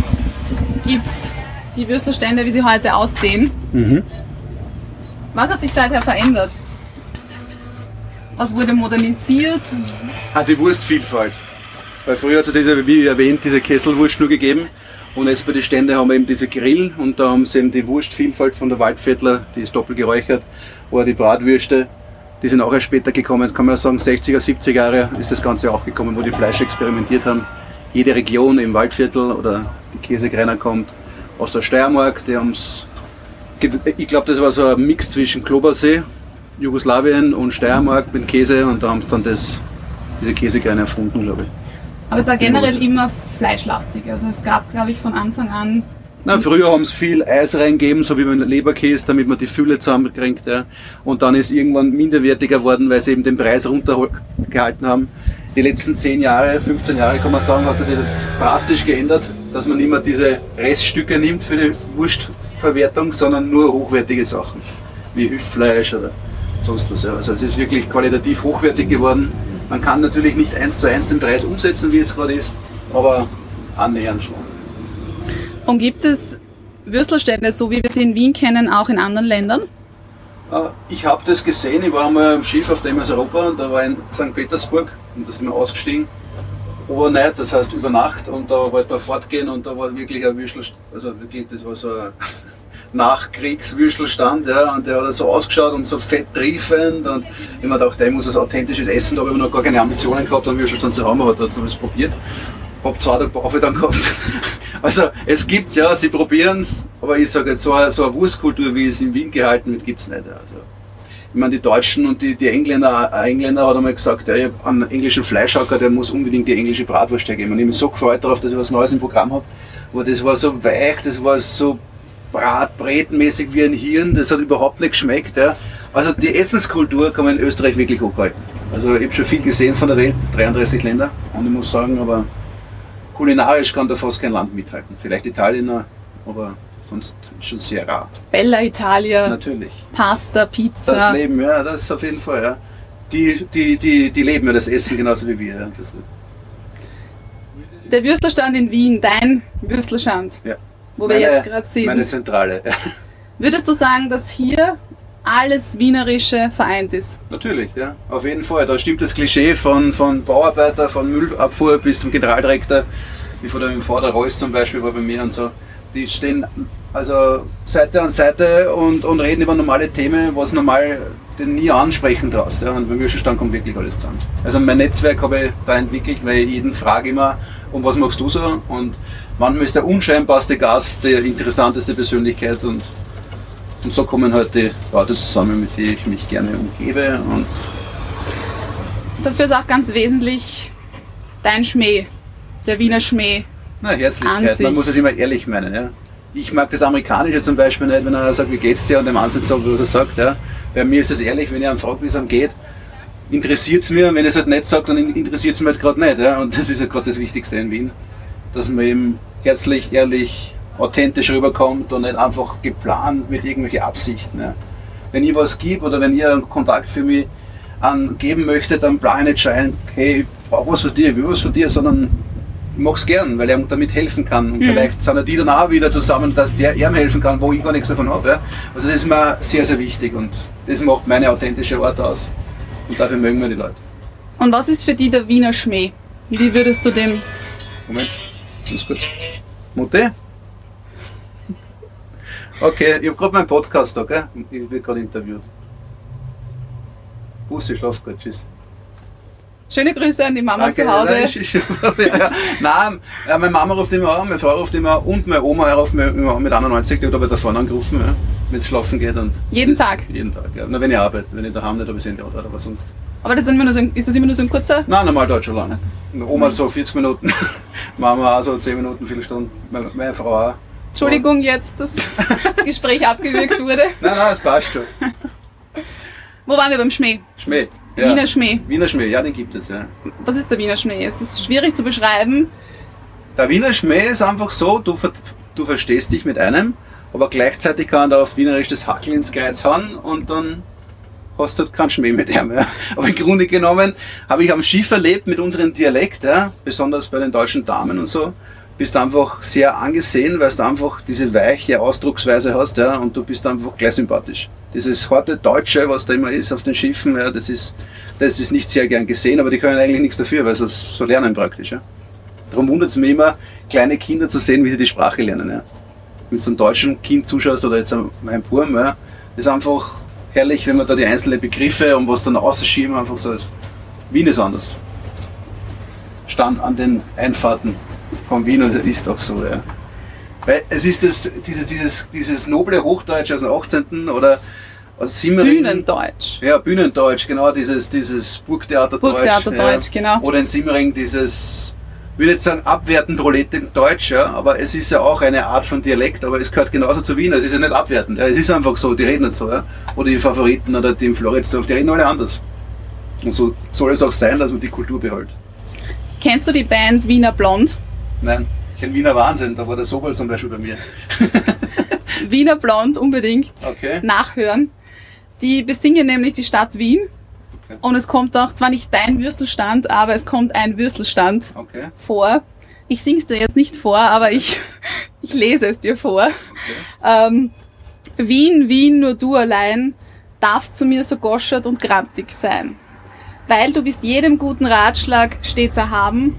gibt es die Würstelstände, wie sie heute aussehen. Was hat sich seither verändert? Was wurde modernisiert? Ah, die Wurstvielfalt. Weil früher hat es diese, wie erwähnt, diese Kesselwurst nur gegeben. Und jetzt bei den Ständen haben wir eben diese Grill und da haben sie eben die Wurstvielfalt von der Waldviertler, die ist doppelt geräuchert, oder die Bratwürste, die sind auch erst später gekommen, kann man sagen 60er, 70er Jahre ist das Ganze aufgekommen, wo die Fleisch experimentiert haben. Jede Region im Waldviertel oder die Käsegrenner kommt aus der Steiermark, die haben's, ich glaube das war so ein Mix zwischen Klobersee, Jugoslawien und Steiermark mit Käse und da haben sie dann das, diese Käsegrenner erfunden, glaube ich. Aber es war generell immer fleischlastig. Also es gab, glaube ich, von Anfang an Na, früher haben sie viel Eis reingegeben, so wie beim Leberkäse, damit man die Fülle zusammenkriegt. Ja. Und dann ist irgendwann minderwertiger geworden, weil sie eben den Preis runtergehalten haben. Die letzten 10 Jahre, 15 Jahre kann man sagen, hat sich das drastisch geändert, dass man nicht mehr diese Reststücke nimmt für die Wurstverwertung, sondern nur hochwertige Sachen, wie Hüftfleisch oder sonst was. Also es ist wirklich qualitativ hochwertig geworden. Man kann natürlich nicht eins zu eins den Preis umsetzen, wie es gerade ist, aber annähernd schon. Und gibt es Würstelstände, so wie wir sie in Wien kennen, auch in anderen Ländern? Äh, Ich habe das gesehen, ich war einmal am Schiff auf der MS Europa und da war in St. Petersburg und da sind wir ausgestiegen. Overnight, das heißt über Nacht und da wollten wir fortgehen und da war wirklich ein Würstel, also wirklich, das war so ein [LAUGHS] Nachkriegswürstelstand, ja, und der hat so ausgeschaut und so fett triefend und ich mir gedacht, der muss was authentisches essen, da habe ich noch gar keine Ambitionen gehabt, einen Würstelstand zu haben, aber da habe ich es probiert. Hab zwei Tage Baufe dann gehabt. [LAUGHS] Also es gibt's ja, sie probieren's, aber ich sage jetzt so eine, so eine Wurstkultur, wie es in Wien gehalten wird, gibt's nicht. Also, ich meine, die Deutschen und die, die Engländer, ein Engländer hat einmal gesagt, ja, ich hab einen englischen Fleischhacker, der muss unbedingt die englische Bratwurst hergeben. Und ich bin so gefreut darauf, dass ich was Neues im Programm habe. Aber das war so weich, das war so bratbretenmäßig wie ein Hirn, das hat überhaupt nicht geschmeckt. Ja. Also die Essenskultur kann man in Österreich wirklich hochhalten. Also ich habe schon viel gesehen von der Welt, 33 Länder. Und ich muss sagen, aber kulinarisch kann da fast kein Land mithalten. Vielleicht Italien, noch, aber sonst schon sehr rar. Bella Italia, Natürlich. Pasta, Das Pizza. Leben, ja, das ist auf jeden Fall, ja. Die, die, die, die leben ja das Essen genauso wie wir. Ja. Das, Der Würstelstand in Wien, dein Würstelstand, ja. wo wir jetzt gerade Meine sind. Zentrale. Würdest du sagen, dass hier alles Wienerische vereint ist? Natürlich, ja. Auf jeden Fall. Da stimmt das Klischee von, von Bauarbeiter, von Müllabfuhr bis zum Generaldirektor, wie von dem Reus zum Beispiel war bei mir und so. Die stehen also Seite an Seite und, und reden über normale Themen, was normal den nie ansprechen traust. Ja. Und beim Würstelstand kommt wirklich alles zusammen. Also mein Netzwerk habe ich da entwickelt, weil ich jeden frage immer, um was machst du so? Und manchmal ist der unscheinbarste Gast die interessanteste Persönlichkeit und und so kommen halt die Leute zusammen, mit denen ich mich gerne umgebe. Und Dafür ist auch ganz wesentlich dein Schmäh, der Wiener Schmäh. na, Herzlichkeit, An man muss es immer ehrlich meinen. Ja. Ich mag das Amerikanische zum Beispiel nicht, wenn einer sagt, wie geht's dir und dem anderen sagt, was er sagt. Ja. Bei mir ist es ehrlich, wenn ich einen frage, wie es ihm geht, interessiert es mir. Und wenn er es halt nicht sagt, dann interessiert es mich halt gerade nicht. Ja. Und das ist ja gerade das Wichtigste in Wien, dass man eben herzlich, ehrlich, authentisch rüberkommt und nicht einfach geplant mit irgendwelchen Absichten. Ja. Wenn ich was gebe oder wenn ihr einen Kontakt für mich angeben möchtet, dann plane ich nicht schein, hey, ich brauche was von dir, ich will was von dir, sondern mache es gern, weil er damit helfen kann. Und Mhm. vielleicht sind die dann auch wieder zusammen, dass der ihm helfen kann, wo ich gar nichts davon habe. Ja. Also das ist mir sehr, sehr wichtig und das macht meine authentische Art aus. Und dafür mögen wir die Leute. Und was ist für dich der Wiener Schmäh? Wie würdest du dem... Moment, ganz kurz. Mutter? Okay, ich habe gerade meinen Podcast da, gell? Ich werde gerade interviewt. Bussi, schlaf gut, tschüss. Schöne Grüße an die Mama Danke, zu Hause. Nein, [LAUGHS] ja, nein, meine Mama ruft immer an, meine Frau ruft immer an und meine Oma ruft immer an mit 91, die hat aber davon angerufen, ja, wenn es schlafen geht und Jeden Tag. jeden Tag. Ja. Nur wenn ich arbeite, wenn ich daheim nicht, habe ich es oder aber sonst. Aber das sind immer nur so ein, ist das immer nur so ein kurzer... Nein, normal dauert schon lange. Oma so 40 Minuten, [LAUGHS] Mama auch so 10 Minuten, Viertelstunde, meine, meine Frau auch. Entschuldigung jetzt, dass [LAUGHS] das Gespräch abgewürgt wurde. [LAUGHS] Nein, nein, es passt schon. Wo waren wir beim Schmäh? Schmäh. Wiener Schmäh. Wiener Schmäh, ja, den gibt es, ja. Was ist der Wiener Schmäh? Es ist schwierig zu beschreiben. Der Wiener Schmäh ist einfach so, du, du verstehst dich mit einem, aber gleichzeitig kann er auf Wienerisch das Hackel ins Kreuz hauen und dann hast du keinen Schmäh mit ihm. Ja. Aber im Grunde genommen habe ich am Schiff erlebt mit unserem Dialekt, ja, besonders bei den deutschen Damen und so, bist einfach sehr angesehen, weil du einfach diese weiche Ausdrucksweise hast ja, und du bist einfach gleich sympathisch. Dieses harte Deutsche, was da immer ist auf den Schiffen, ja, das, ist, das ist nicht sehr gern gesehen, aber die können eigentlich nichts dafür, weil sie es so lernen praktisch. Ja. Darum wundert es mich immer, kleine Kinder zu sehen, wie sie die Sprache lernen. Ja. Wenn du einem deutschen Kind zuschaust oder jetzt einem einem Burm, ja, ist einfach herrlich, wenn man da die einzelnen Begriffe und was dann ausschieben, einfach so ist. Wien ist anders. Stand an den Einfahrten von Wien und es ist auch so, ja. Weil es ist das, dieses, dieses, dieses noble Hochdeutsch aus dem 18. oder aus Simmering. Bühnendeutsch. Ja, Bühnendeutsch, genau, dieses, dieses Burgtheaterdeutsch. Burgtheaterdeutsch, ja. genau. Oder in Simmering dieses, ich will jetzt sagen abwertend Proletendeutsch, ja, aber es ist ja auch eine Art von Dialekt, aber es gehört genauso zu Wien, es ist ja nicht abwertend, ja, es ist einfach so, die reden nicht so, ja. Oder die Favoriten oder die im Floridsdorf, die reden alle anders. Und so soll es auch sein, dass man die Kultur behält. Kennst du die Band Wiener Blond? Nein, ich kenne Wiener Wahnsinn, da war der Sobol zum Beispiel bei mir. [LAUGHS] Wiener Blond unbedingt Okay. nachhören. Die besingen nämlich die Stadt Wien. Und es kommt auch zwar nicht dein Würstelstand, aber es kommt ein Würstelstand Okay. vor. Ich sing's dir jetzt nicht vor, aber ich, [LAUGHS] ich lese es dir vor. Ähm, Wien, Wien, nur du allein, darfst zu mir so goschert und grantig sein. Weil du bist jedem guten Ratschlag stets erhaben,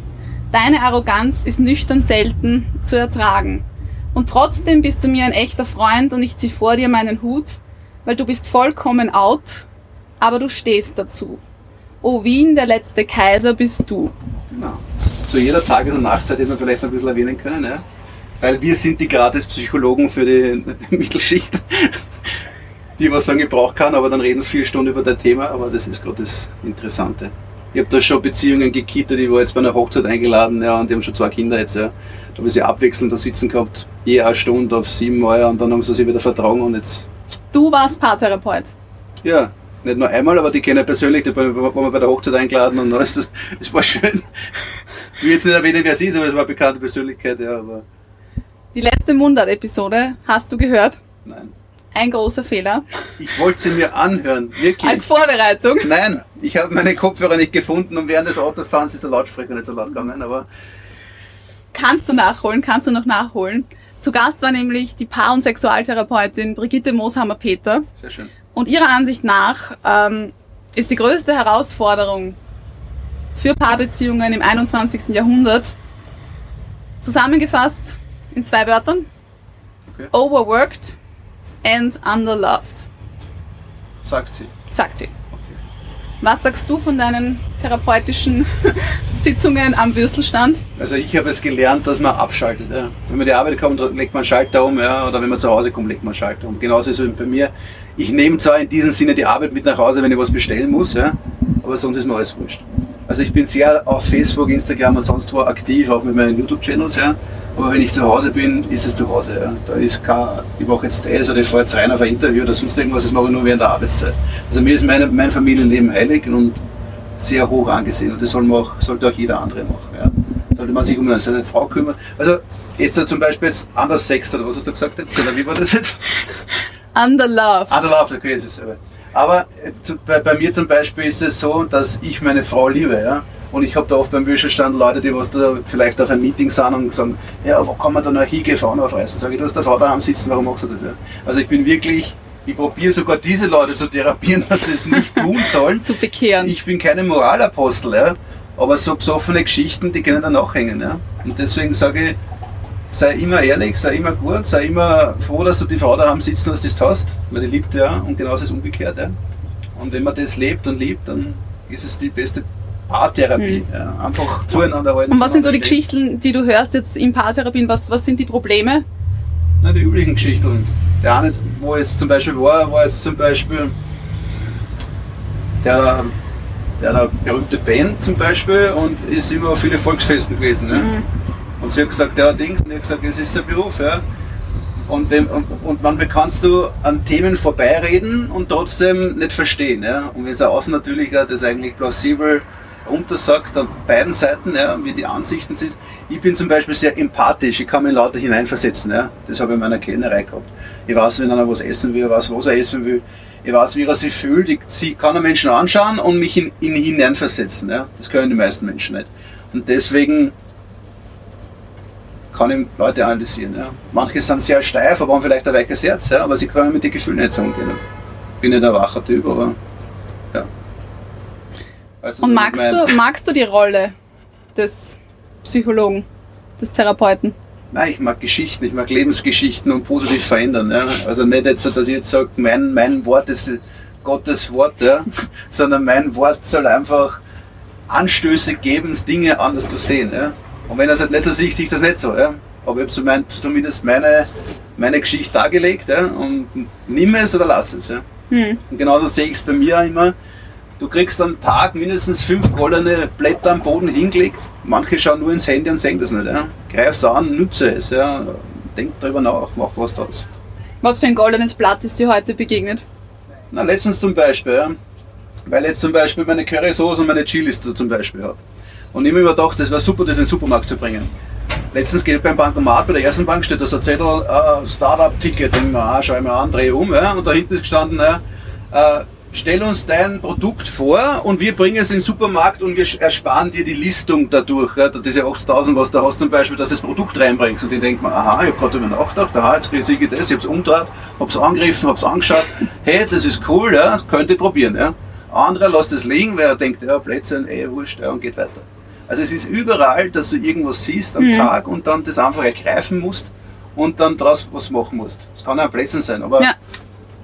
deine Arroganz ist nüchtern selten zu ertragen. Und trotzdem bist du mir ein echter Freund und ich zieh vor dir meinen Hut, weil du bist vollkommen out, aber du stehst dazu. O Wien, der letzte Kaiser bist du. Genau. Zu jeder Tages- und Nachtzeit hätte man vielleicht ein bisschen erwähnen können, ja? Weil wir sind die Gratis-Psychologen für die [LAUGHS] Mittelschicht, die was sagen, ich brauche kann, aber dann reden sie vier Stunden über das Thema, aber das ist gerade das Interessante. Ich habe da schon Beziehungen gekittet, ich war jetzt bei einer Hochzeit eingeladen, ja, und die haben schon zwei Kinder jetzt, ja. Da habe ich sie abwechselnd da sitzen gehabt, je eine Stunde auf sieben Mal, und dann haben sie sich wieder vertragen und jetzt Du warst Paartherapeut. ja, nicht nur einmal, aber die kenne ich persönlich, da waren wir bei der Hochzeit eingeladen und alles. Es war schön. Ich will jetzt nicht erwähnen, wer sie ist, aber es war eine bekannte Persönlichkeit, ja, aber Die letzte Mundart-Episode hast du gehört? nein. Ein großer Fehler. Ich wollte sie mir anhören, wirklich. Als Vorbereitung. Nein, ich habe meine Kopfhörer nicht gefunden und während des Autofahrens ist der Lautsprecher nicht so laut gegangen, aber Kannst du nachholen, kannst du noch nachholen. Zu Gast war nämlich die Paar- und Sexualtherapeutin Brigitte Mooshammer-Peter. sehr schön. Und ihrer Ansicht nach ähm, ist die größte Herausforderung für Paarbeziehungen im 21. Jahrhundert zusammengefasst in zwei Wörtern. Okay. Overworked and underloved, Sagt sie. sagt sie. Was sagst du von deinen therapeutischen [LAUGHS] Sitzungen am Würstelstand? Also ich habe es gelernt, dass man abschaltet. Ja. Wenn man die Arbeit kommt, legt man einen Schalter um, ja, oder wenn man zu Hause kommt, legt man einen Schalter um. Genauso ist es bei mir. Ich nehme zwar in diesem Sinne die Arbeit mit nach Hause, wenn ich was bestellen muss, ja, aber sonst ist mir alles wurscht. Also ich bin sehr auf Facebook, Instagram und sonst wo aktiv, auch mit meinen YouTube-Channels, ja. Aber wenn ich zu Hause bin, ist es zu Hause. Ja. Da ist kein, ich mache jetzt das oder ich fahre jetzt rein auf ein Interview oder sonst irgendwas, das mache ich nur während der Arbeitszeit. Also mir ist meine, mein Familienleben heilig und sehr hoch angesehen und das soll man auch, sollte auch jeder andere machen. Ja. Sollte man sich um seine Frau kümmern. Also jetzt so zum Beispiel jetzt anders Sex oder was hast du gesagt jetzt? Oder wie war das jetzt? Underloved. Underloved, okay, ist es aber. Äh, bei, bei mir zum Beispiel ist es so, dass ich meine Frau liebe, ja. Und ich habe da oft beim Würstelstand Leute, die was da vielleicht auf ein Meeting sind und sagen, ja, wo kann man da noch hingehen, Frauen aufreißen? Sag ich, du hast der Frau daheim sitzen, warum machst du das? Ja? Also ich bin wirklich, ich probiere sogar diese Leute zu therapieren, [LAUGHS] dass sie es nicht tun sollen. zu bekehren. Ich bin keine Moralapostel, ja? aber so besoffene Geschichten, die können dann nachhängen. Ja? Und deswegen sage ich, sei immer ehrlich, sei immer gut, sei immer froh, dass du die Frau daheim sitzen, dass du das hast, weil die liebt ja und genauso ist es umgekehrt. Ja? Und wenn man das lebt und liebt, dann ist es die beste Paartherapie. Ja? Einfach zueinander halten. Und was sind so die stehen. Geschichten, die du hörst jetzt in Paartherapien? Was, was sind die Probleme? Na, die üblichen Geschichten. Der eine, wo jetzt zum Beispiel war, war jetzt zum Beispiel der, der, der berühmte Band zum Beispiel und ist immer auf viele Volksfesten gewesen. Ne? Und sie hat gesagt, ja, Dings, und ich habe gesagt, es ist ein Beruf. Ja? Und, wenn, und, und manchmal kannst du an Themen vorbeireden und trotzdem nicht verstehen. Ja? Und wenn es ein Außennatürlicher das eigentlich plausibel runtersagt, an beiden Seiten, ja, wie die Ansichten sind. Ich bin zum Beispiel sehr empathisch, ich kann mich lauter hineinversetzen. Ja? Das habe ich in meiner Kellnerei gehabt. Ich weiß, wenn einer was essen will, ich weiß, was er essen will. Ich weiß, wie er sich fühlt. Ich sie kann einen Menschen anschauen und mich in ihn hineinversetzen. Ja? Das können die meisten Menschen nicht. Und deswegen kann ich Leute analysieren. Ja. Manche sind sehr steif, aber haben vielleicht ein weiches Herz, ja, aber sie können mit den Gefühlen nicht so umgehen. Ich bin nicht ein wacher Typ, aber ja. Du, Und magst du, magst du die Rolle des Psychologen, des Therapeuten? Nein, ich mag Geschichten, ich mag Lebensgeschichten und positiv verändern. Ja. Also nicht jetzt, dass ich jetzt sage, mein, mein Wort ist Gottes Wort, ja, [LAUGHS] sondern mein Wort soll einfach Anstöße geben, Dinge anders zu sehen. Ja. Und wenn er es halt nicht so sieht, sehe ich das nicht so. Ja. Aber ich habe so mein, zumindest meine, meine Geschichte dargelegt ja, und nimm es oder lass es. Ja. Hm. Und genauso sehe ich es bei mir auch immer. Du kriegst am Tag mindestens fünf goldene Blätter am Boden hingelegt. Manche schauen nur ins Handy und sehen das nicht. Ja. Greif es an, nutze es. Ja. Denk darüber nach, mach was draus. Was für ein goldenes Blatt ist dir heute begegnet? Na, letztens zum Beispiel, ja. weil ich jetzt zum Beispiel meine Currysoße und meine Chilis zum Beispiel habe. Und ich habe mir gedacht, das wäre super, das in den Supermarkt zu bringen. Letztens geht beim Bankomat, bei der ersten Bank steht da so ein Zettel, äh, Startup-Ticket, denke ah, schau ich mir an, drehe um, ja, und da hinten ist gestanden, ja, äh, stell uns dein Produkt vor und wir bringen es in den Supermarkt und wir ersparen dir die Listung dadurch, ja, diese 80.000, was du hast zum Beispiel, dass du das Produkt reinbringst. Und ich denke mir, aha, ich habe gerade darüber nachgedacht, aha, jetzt kriege ich das, ich habe es umgedreht, habe es angegriffen, habe es angeschaut, hey, das ist cool, ja, könnte probieren. Ja. Anderer lässt es liegen, weil er denkt, ja, Blödsinn, eh, wurscht, ja, und geht weiter. Also es ist überall, dass du irgendwas siehst am Mhm. Tag und dann das einfach ergreifen musst und dann daraus was machen musst. Es kann auch ein Blödsinn sein, aber Ja.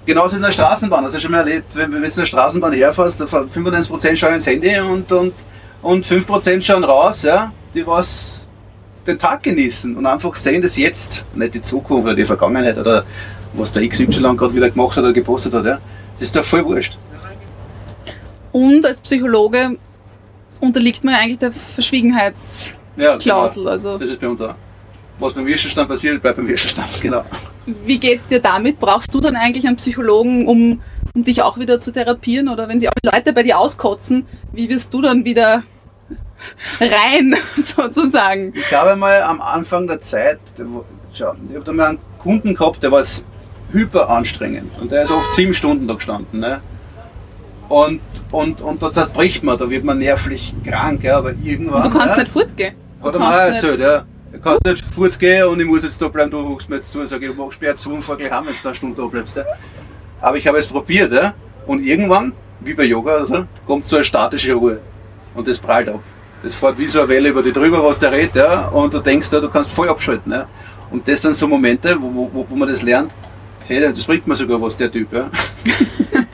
genauso in der Straßenbahn. Du schon mal erlebt, wenn, wenn du in der Straßenbahn herfährst, da fahren 95% schauen ins Handy und, und, und 5% schauen raus, ja, die was den Tag genießen und einfach sehen das jetzt, nicht die Zukunft oder die Vergangenheit oder was der XY gerade wieder gemacht hat oder gepostet hat. Ja. Das ist doch voll wurscht. Und als Psychologe unterliegt man ja eigentlich der Verschwiegenheitsklausel. genau. Also Das ist bei uns auch. Was beim Wirschenstand passiert, bleibt beim Wirschenstand, [LAUGHS] genau. wie geht's dir damit? Brauchst du dann eigentlich einen Psychologen, um, um dich auch wieder zu therapieren? Oder wenn sie alle Leute bei dir auskotzen, wie wirst du dann wieder rein, [LAUGHS] sozusagen? Ich habe mal am Anfang der Zeit, schau, ich habe da mal einen Kunden gehabt, der war hyper anstrengend und der ist oft sieben Stunden da gestanden. Ne? Und, und, und da zerbricht man, da wird man nervlich krank, ja, aber irgendwann. Und du kannst ja, nicht fortgehen. Hat er mir auch erzählt, nicht- ja. Du kannst nicht fortgehen und ich muss jetzt da bleiben, du huckst mir jetzt zu, sag ich, mach sperr zu und fahr gleich heim, wenn du eine Stunde da bleibst. Ja. Aber ich habe es probiert, ja. Und irgendwann, wie bei Yoga, also, kommt so eine statische Ruhe. Und das prallt ab. Das fährt wie so eine Welle über dich drüber, was der redet, ja. Und du denkst, ja, du kannst voll abschalten, ja. Und das sind so Momente, wo, wo, wo man das lernt, hey, das bringt mir sogar was, der Typ, ja. [LAUGHS] [LAUGHS]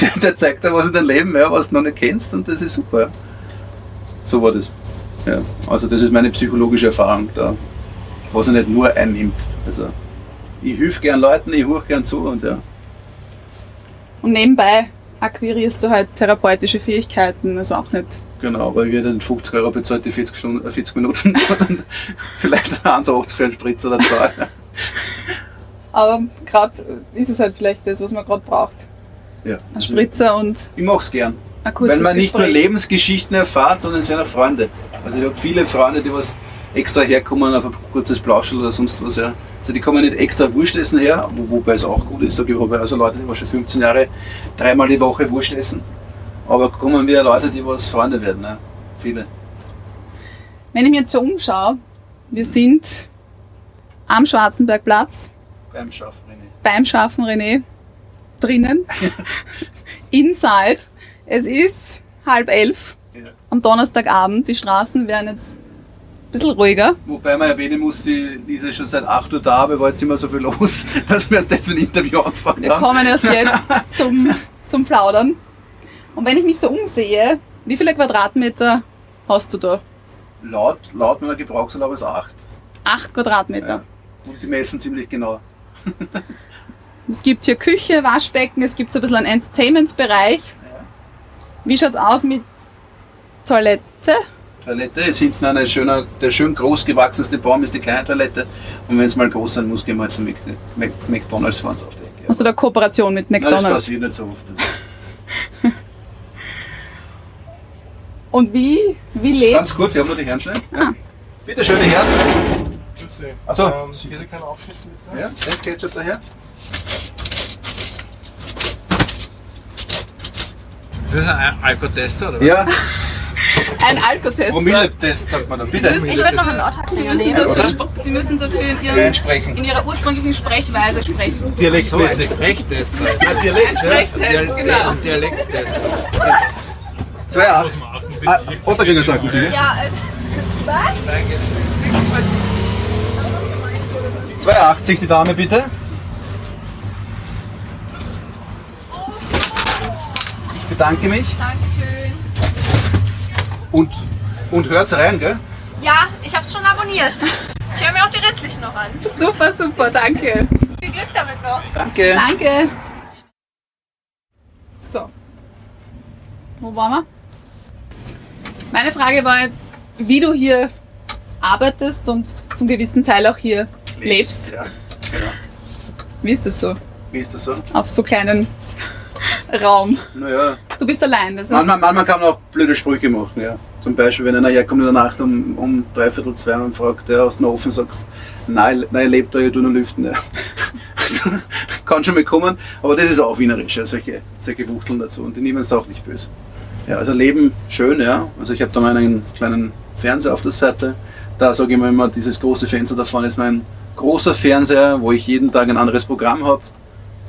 der, [LAUGHS] der zeigt dir was in deinem Leben, ja, was du noch nicht kennst und das ist super. So war das. Ja, also das ist meine psychologische Erfahrung da, was er nicht nur einnimmt. Also ich hilf gern Leuten, ich höre gern zu und ja. Und nebenbei akquirierst du halt therapeutische Fähigkeiten, also auch nicht. Genau, aber wir werden 50 Euro bezahlt, die 40, Stunden, äh, 40 Minuten [LAUGHS] und vielleicht 1,80 für einen Spritz oder zwei. Aber gerade ist es halt vielleicht das, was man gerade braucht. Ja, Ein Spritzer und Ich mach's gern. Weil man nicht nur Gespräch. Lebensgeschichten erfahrt, sondern es werden auch Freunde. Also ich habe viele Freunde, die was extra herkommen auf ein kurzes Plauschel oder sonst was. Ja. Also die kommen nicht extra Wurst essen her, wo, wobei es auch gut ist. Da gibt es also Leute, die was schon 15 Jahre dreimal die Woche Wurst essen. Aber kommen wieder Leute, die was Freunde werden. Ne? Viele. Wenn ich mich jetzt so umschaue, wir sind am Schwarzenbergplatz Beim Schaffen, René. beim scharfen René drinnen. [LAUGHS] Inside. Es ist halb elf Ja. am Donnerstagabend. Die Straßen werden jetzt ein bisschen ruhiger. Wobei man erwähnen muss, die Lisa ist schon seit 8 Uhr da, aber war jetzt immer so viel los, [LAUGHS] dass wir erst jetzt mit dem Interview angefangen Wir haben. kommen erst jetzt [LAUGHS] zum, zum Plaudern. Und wenn ich mich so umsehe, wie viele Quadratmeter hast du da? Laut, laut meiner Gebrauchserlaubnis ist 8. Acht Quadratmeter. Ja. Und die messen ziemlich genau. Es gibt hier Küche, Waschbecken, es gibt so ein bisschen einen Entertainment-Bereich. Wie schaut aus mit Toilette? Toilette ist hinten eine schöner, der schön groß gewachsenste Baum ist die kleine Toilette. Und wenn es mal groß sein muss, gehen wir halt zum Mc- Mc- McDonalds fahren auf die Ecke. Also der Kooperation mit Nein, das McDonalds. passiert nicht so oft. [LAUGHS] Und wie, wie lebt Ganz kurz, ich habe nur die Herren schnell. Ja. Bitte schön, die Herren. Achso. Ähm, bitte keinen Aufschnitt mit. Ja, Ketchup daher. Ist das ein Alkotester oder was? Ja, [LAUGHS] ein Alkotest? Promille-Test sagt man dann. Sie Bitte. müssen, Ich würde noch einen Ort Sie müssen, dafür, Sie müssen dafür in, ihrem, Einsprechen. in Ihrer ursprünglichen Sprechweise sprechen. Dialektmäßig. Sprechtester. Ja, Dialekt, Ein ja. Sprechtest, genau. Ein Dialekttester. 2,8. Ah, Ottergringer sagten Sie, gell? Ja, äh, 2,80 die Dame bitte. Bedanke mich Dankeschön. und, und hört's rein, gell? Ja, ich hab's schon abonniert. Ich höre mir auch die restlichen noch an. Super, super, danke. Viel Glück damit noch. Danke. Danke. So. Wo waren wir? Meine Frage war jetzt, wie du hier arbeitest und zum gewissen Teil auch hier lebst. Ja. Wie ist das so? Wie ist das so? Auf so kleinen Raum. Naja, Du bist allein. Das heißt, manchmal, manchmal kann man auch blöde Sprüche machen, ja. Zum Beispiel, wenn einer herkommt in der Nacht um, um dreiviertel zwei und fragt, der aus dem Ofen sagt, nein, nein, lebt da, ich tu nur lüften. Ja. [LAUGHS] Also, kann schon mal kommen, aber das ist auch wienerisch, ja, solche, solche Wuchteln dazu und die nehmen es auch nicht böse. Ja, also Leben schön, ja. Also ich habe da meinen kleinen Fernseher auf der Seite. Da sage ich mir immer, dieses große Fenster da vorne ist mein großer Fernseher, wo ich jeden Tag ein anderes Programm habe.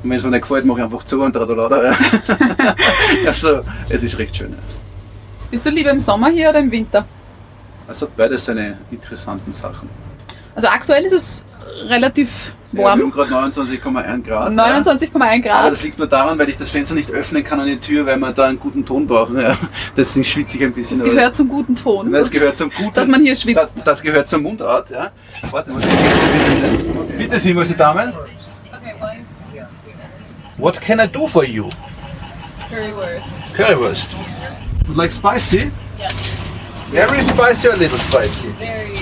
Und wenn es mir nicht gefällt, mache ich einfach zu und oder. [LAUGHS] Also es ist recht schön. Ja. bist du lieber im Sommer hier oder im Winter? Hat beides seine interessanten Sachen. Also aktuell ist es relativ Ja, wir haben warm. gerade 29,1 Grad. 29,1 Ja. Grad. Aber das liegt nur daran, weil ich das Fenster nicht öffnen kann an die Tür, weil wir da einen guten Ton brauchen. Ja. Deswegen schwitze ich ein bisschen. Das gehört zum guten Ton. Das gehört zum guten. dass man hier schwitzt. Das, das gehört zur Mundart, ja. Warte, muss ich bitte, bitte vielmals die Damen. What can I do for you? Currywurst. Currywurst. You like spicy? Yes. Very spicy or a little spicy? Very.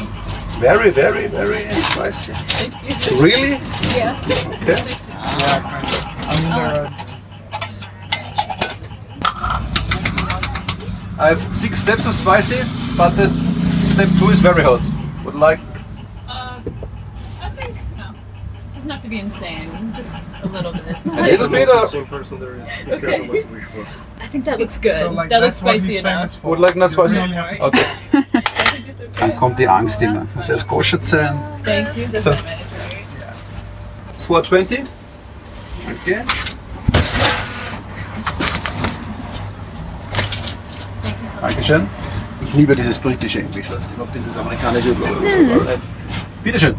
Very, very, very spicy. Really? Yeah. Okay. I have six steps of spicy, but the step two is very hot. Would like have to be insane. Just a little bit. a little bit or Okay. I think that looks good. So, like, that looks what spicy enough. for. would like not spicy? really Okay. Dann kommt die Angst immer. Muss erst koscher sein. Thank you. So. 420? Okay. Dankeschön. Ich liebe dieses britische Englisch, ich mag dieses amerikanische. Bitteschön.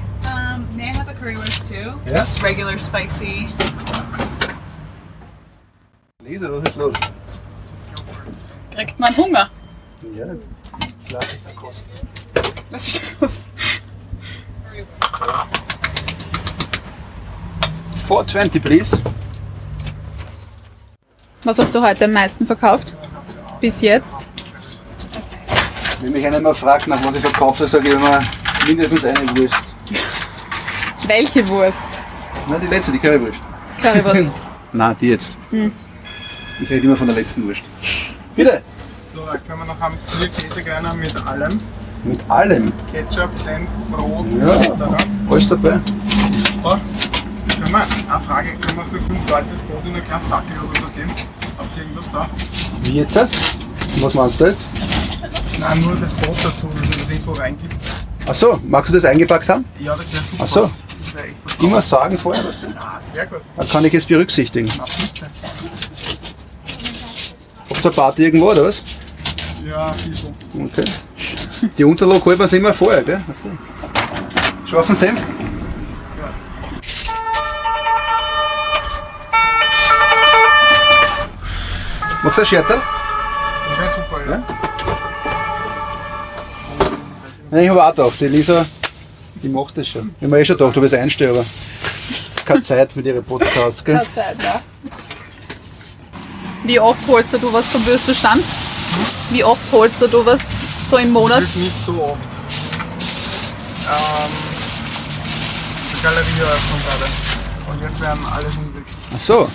May I have the currywurst too? Ja? Regular spicy. Lisa, was ist los? Kriegt man Hunger. Ja, lass ich da kosten. Lass ich da kosten. 420, please. Was hast du heute am meisten verkauft? Bis jetzt? Wenn mich einer mal fragt, nach was ich verkaufe, sage ich immer mindestens eine Wurst. Welche Wurst? Nein, die letzte, die Currywurst. Currywurst. [LAUGHS] Nein, die jetzt. Hm. Ich rede immer von der letzten Wurst. Bitte. So, da können wir noch haben vier Käsekreiner mit allem. Mit allem. Ketchup, Senf, Brot, Ja. etc. Alles dabei. Super. Können wir, eine Frage, können wir für fünf Leute das Brot in einen kleinen Sackel oder so geben? Habt ihr irgendwas da? Wie jetzt? Was meinst du jetzt? Nein, nur das Brot dazu, dass man das irgendwo reingibt. Ach so, magst du das eingepackt haben? Ja, das wäre super. Ach so. Das wäre echt Immer sagen vorher, was du. Ah, sehr gut. Dann kann ich es berücksichtigen. Na, bitte. Habt ihr eine Party irgendwo oder was? Ja, ein bisschen. Okay. Die Unterlage holt man sich immer vorher, gell? Weißt du? Scharfen Senf? Machst du ein Scherzel? Das wäre super, ja. Nein, ich habe auch gedacht, die Lisa, die macht das schon. Ich mir eh schon gedacht, du willst einstehen, aber keine Zeit mit ihren Podcasts, gell? Keine Zeit, ja. Wie oft holst du was vom Würstelstand? Wie oft holst du was so im Monat? Nicht so oft. Ähm, die Galerie eröffnet gerade. Und jetzt werden alle hungrig. Ach so,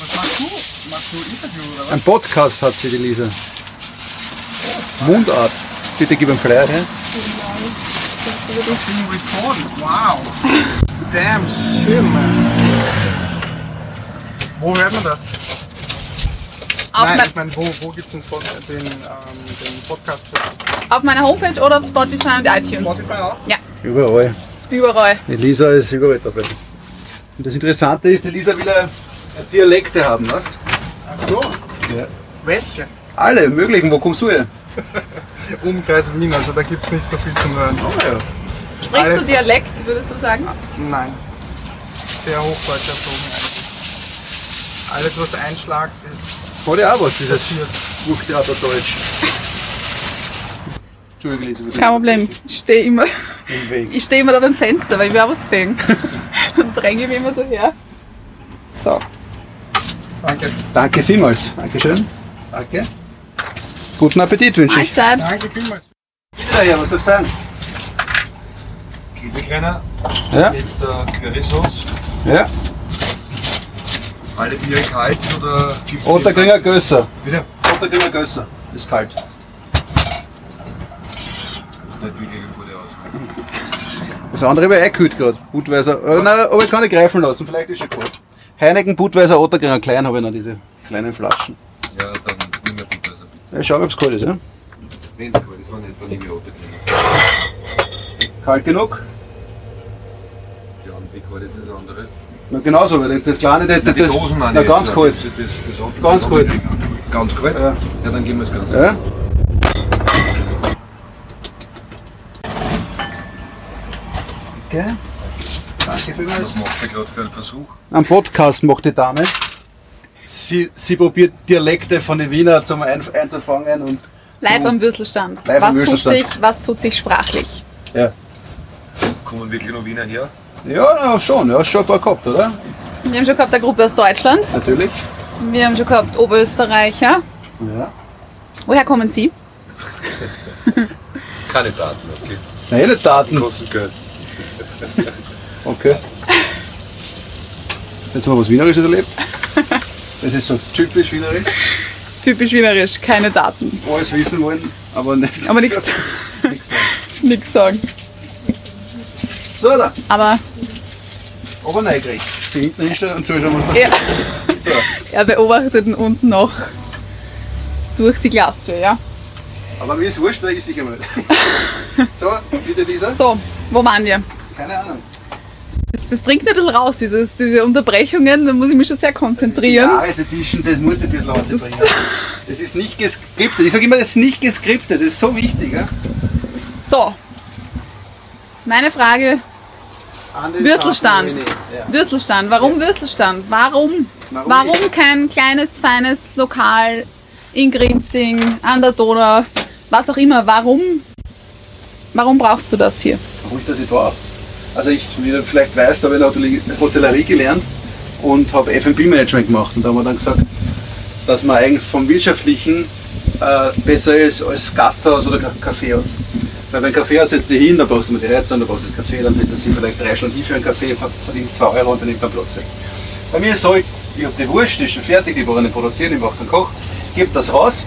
Was machst du? Machst du Interview oder was? ein Podcast hat sie, die Lisa. Mundart. Bitte gib einen Flyer her. Being recorded. Wow. Damn shit, man. Wo hört man das? Auf Nein, ich meine, wo, wo gibt es den, Spot, den, ähm, den Podcast zu hören? Auf meiner Homepage oder auf Spotify und iTunes? Spotify auch? Ja, Überall. überall. Die Lisa ist überall dabei. Und das Interessante ist, die Lisa will ja Dialekte haben, weißt Ach so. Ja. Welche? Alle möglichen, wo kommst du her? [LAUGHS] Umkreis Wien, also da gibt es nicht so viel zum Hören. Oh ja. Sprichst Alles- du Dialekt, würdest du sagen? Nein. Sehr hochdeutsch erzogen eigentlich. Alles was einschlagt ist. Hat ja auch was, dieses passiert. Buchtheater Deutsch. Entschuldigung, Lisa. Kein Problem. Ich stehe immer, Im Weg. ich stehe immer da beim Fenster, weil ich will auch was sehen. [LAUGHS] Dann dränge ich mich immer so her. So. Danke. Danke vielmals. Dankeschön. Danke. Guten Appetit wünsche ich. Mahlzeit. Danke vielmals. Bitte her, was darf sein? Käsekleiner Ja? mit der Currysauce. Ja. Alle Biere kalt oder gibt's wir Gösser. Bitte? Wir Gösser. Ist kalt. Ist nicht wirklich eine gute Auswahl. Das andere wäre eh kühlt gerade. Budweiser. Äh, nein, aber ich kann nicht greifen lassen. Vielleicht ist schon kalt. Heineken, Budweiser, Ottergringer klein habe ich noch diese kleinen Flaschen. Ja, dann nimm mir bitte. Also, Ja, schau, ob es kalt ist, ja? wenn es kalt ist, dann nehme ich Otterkringer. Kalt genug? Kalt ist das andere? Na genauso, weil das kleine, das, das, Die Dosen meine na, ganz jetzt, kalt. Das, das, das, das Ganz kalt. Ganz kalt? Ja. Ja, dann geben wir es ganz Ja? Okay. Danke vielmals. Was macht ihr gerade für einen Versuch? Ein Podcast macht die Dame. Sie, sie probiert Dialekte von den Wiener zum ein, einzufangen und Live am Würstelstand. Live was, am tut Würstelstand. sich, was tut sich sprachlich? ja. Kommen wirklich noch Wiener her? Ja, na, schon, ja, hast schon ein paar gehabt, oder? Wir haben schon gehabt eine Gruppe aus Deutschland. Natürlich. Wir haben schon gehabt Oberösterreicher. Ja. Woher kommen Sie? Keine Daten, okay. Nein, nicht Daten. Kosten Geld. [LAUGHS] Okay. Jetzt haben wir was Wienerisches erlebt. Das ist so typisch wienerisch. Typisch wienerisch, keine Daten. Alles wissen wollen, aber nicht. Aber nichts nichts sagen. [LAUGHS] nichts sagen. So, da. Aber Aber nein, kriegt. Sie hinten hinstellen und zuschauen, was passiert. [LAUGHS] er, So. er beobachtet uns noch durch die Glastür, ja? Aber mir ist wurscht, weil ich sicher mal. [LAUGHS] So, bitte dieser. So, wo waren wir? Keine Ahnung. Das, das bringt mir ein bisschen raus, dieses, diese Unterbrechungen, da muss ich mich schon sehr konzentrieren. Jahresedition, das musst du ein bisschen Das rausbringen. ist- Das ist nicht geskriptet. Ich sage immer, das ist nicht geskriptet. Das ist so wichtig. Ja? So. Meine Frage, Würstelstand. Tag, nee, ja. Würstelstand. Warum Würstelstand? Warum? Warum Warum kein kleines, feines Lokal in Grinzing, an der Donau, was auch immer? Warum? Warum brauchst du das hier? Warum ich das ich darf. Also ich, wie du vielleicht weißt, habe ich Hotellerie, Hotellerie gelernt und habe F&B-Management gemacht. Und da haben wir dann gesagt, dass man eigentlich vom Wirtschaftlichen äh, besser ist als Gasthaus oder Ka- Kaffeehaus. Weil beim Kaffeehaus setzt du hin, da brauchst du mal die Heizung, da brauchst du das Kaffee, dann setzt du dich vielleicht drei Stunden hin für einen Kaffee, ver- verdienst 2 Euro und dann nimmt man Platz weg. Bei mir ist so, ich, ich habe die Wurst, die ist schon fertig, die wollen nicht produzieren, ich mache den Koch, gebe das raus,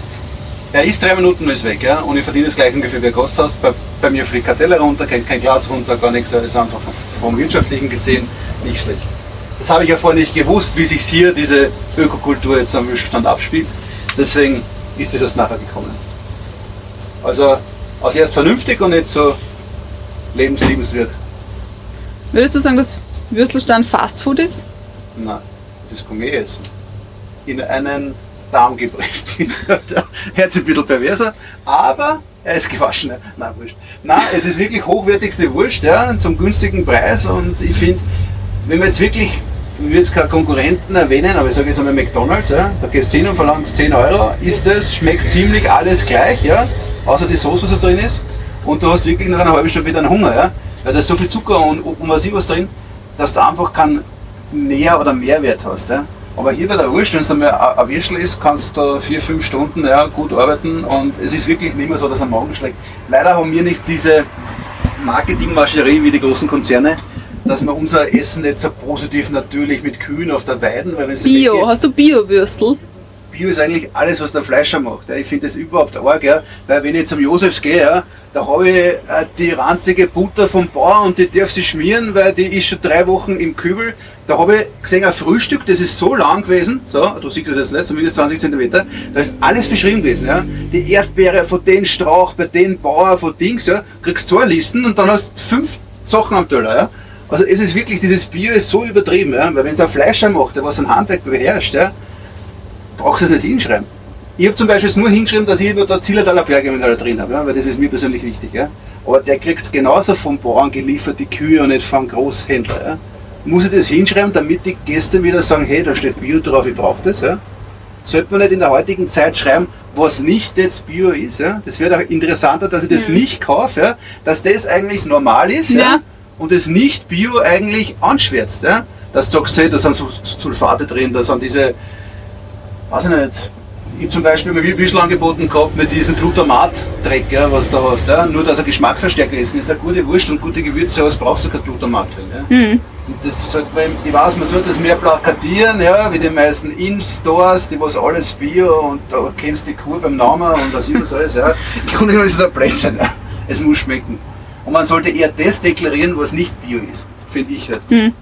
er ist drei Minuten und ist weg, ja, und ich verdiene das gleiche ungefähr wie ein Gasthaus. Bei, bei mir fliegt kein Teller runter, kein, kein Glas runter, gar nichts, ist einfach vom, Wirtschaftlichen gesehen nicht schlecht. Das habe ich ja vorher nicht gewusst, wie sich hier diese Ökokultur jetzt am Müllstand abspielt. Deswegen ist das erst nachher gekommen. Also, als erst vernünftig und nicht so lebensliebenswert. Würdest du sagen, dass Würstelstand Fastfood ist? Nein, das kann ich essen. In einen Darm gepresst. [LAUGHS] Der hört sich ein bisschen perverser, aber er ist gewaschen. ne? Nein, wurscht. Nein, es ist wirklich hochwertigste Wurst, ja, zum günstigen Preis und ich finde, wenn wir jetzt wirklich, ich will jetzt keine Konkurrenten erwähnen, aber ich sage jetzt einmal McDonalds, ja, da gehst du hin und verlangst 10 Euro, isst das, schmeckt ziemlich alles gleich, ja, außer die Soße, was da drin ist und du hast wirklich nach einer halben Stunde wieder einen Hunger, ja, weil da ist so viel Zucker und, und was was drin, dass du einfach keinen Nähr- oder Mehrwert hast. Ja. Aber hier bei der Wurst, wenn es einmal ein Würstel ist, kannst du da vier, fünf Stunden ja, gut arbeiten und es ist wirklich nicht mehr so, dass er Magen schlägt. Leider haben wir nicht diese Marketingmaschinerie wie die großen Konzerne, dass wir unser Essen jetzt so positiv natürlich mit Kühen auf der Weiden, weil wenn Bio, hast du Bio-Würstel? Bio ist eigentlich alles, was der Fleischer macht. Ich finde das überhaupt arg, weil wenn ich zum Josefs gehe, da habe ich äh, die ranzige Butter vom Bauer und die darf sie schmieren, weil die ist schon drei Wochen im Kübel. Da habe ich gesehen, ein Frühstück, das ist so lang gewesen, so, du siehst es jetzt nicht, zumindest 20 cm, da ist alles beschrieben gewesen. Ja. Die Erdbeere von den Strauch, bei den Bauer, von Dings, ja, kriegst zwei Listen und dann hast du fünf Sachen am Teller. Ja. Also es ist wirklich, dieses Bio ist so übertrieben, ja, weil wenn es ein Fleischer macht, der was ein Handwerk beherrscht, ja, brauchst du es nicht hinschreiben. Ich habe zum Beispiel nur hingeschrieben, dass ich nur da Zillertaler Bergemineral drin habe, ja, weil das ist mir persönlich wichtig. Ja. Aber der kriegt es genauso vom Bauern geliefert, die Kühe und nicht vom Großhändler. Ja. Muss ich das hinschreiben, damit die Gäste wieder sagen, hey, da steht Bio drauf, ich brauche das. Ja. Sollte man nicht in der heutigen Zeit schreiben, was nicht jetzt Bio ist. Ja. Das wäre auch interessanter, dass ich das Mhm. nicht kaufe, ja. dass das eigentlich normal ist ja. Ja. und das nicht Bio eigentlich anschwärzt. Ja. Dass du sagst, hey, da sind Sulfate drin, da sind diese weiß ich nicht, ich habe zum Beispiel mal Wischl angeboten gehabt mit diesem Glutamat-Dreck, ja, was du hast. Ja, nur, dass er Geschmacksverstärker ist. Wenn du eine gute Wurst und gute Gewürze hast, brauchst du kein Glutamat drin. Ja. Mhm. Und das sollte man, ich weiß, man sollte das mehr plakatieren, ja, wie die meisten In-Stores, die was alles Bio und da kennst du die Kuh beim Namen und was immer so ist. Ja. Im Grunde genommen ist es ein Blödsinn. Ja. Es muss schmecken. Und man sollte eher das deklarieren, was nicht Bio ist, finde ich halt. Mhm.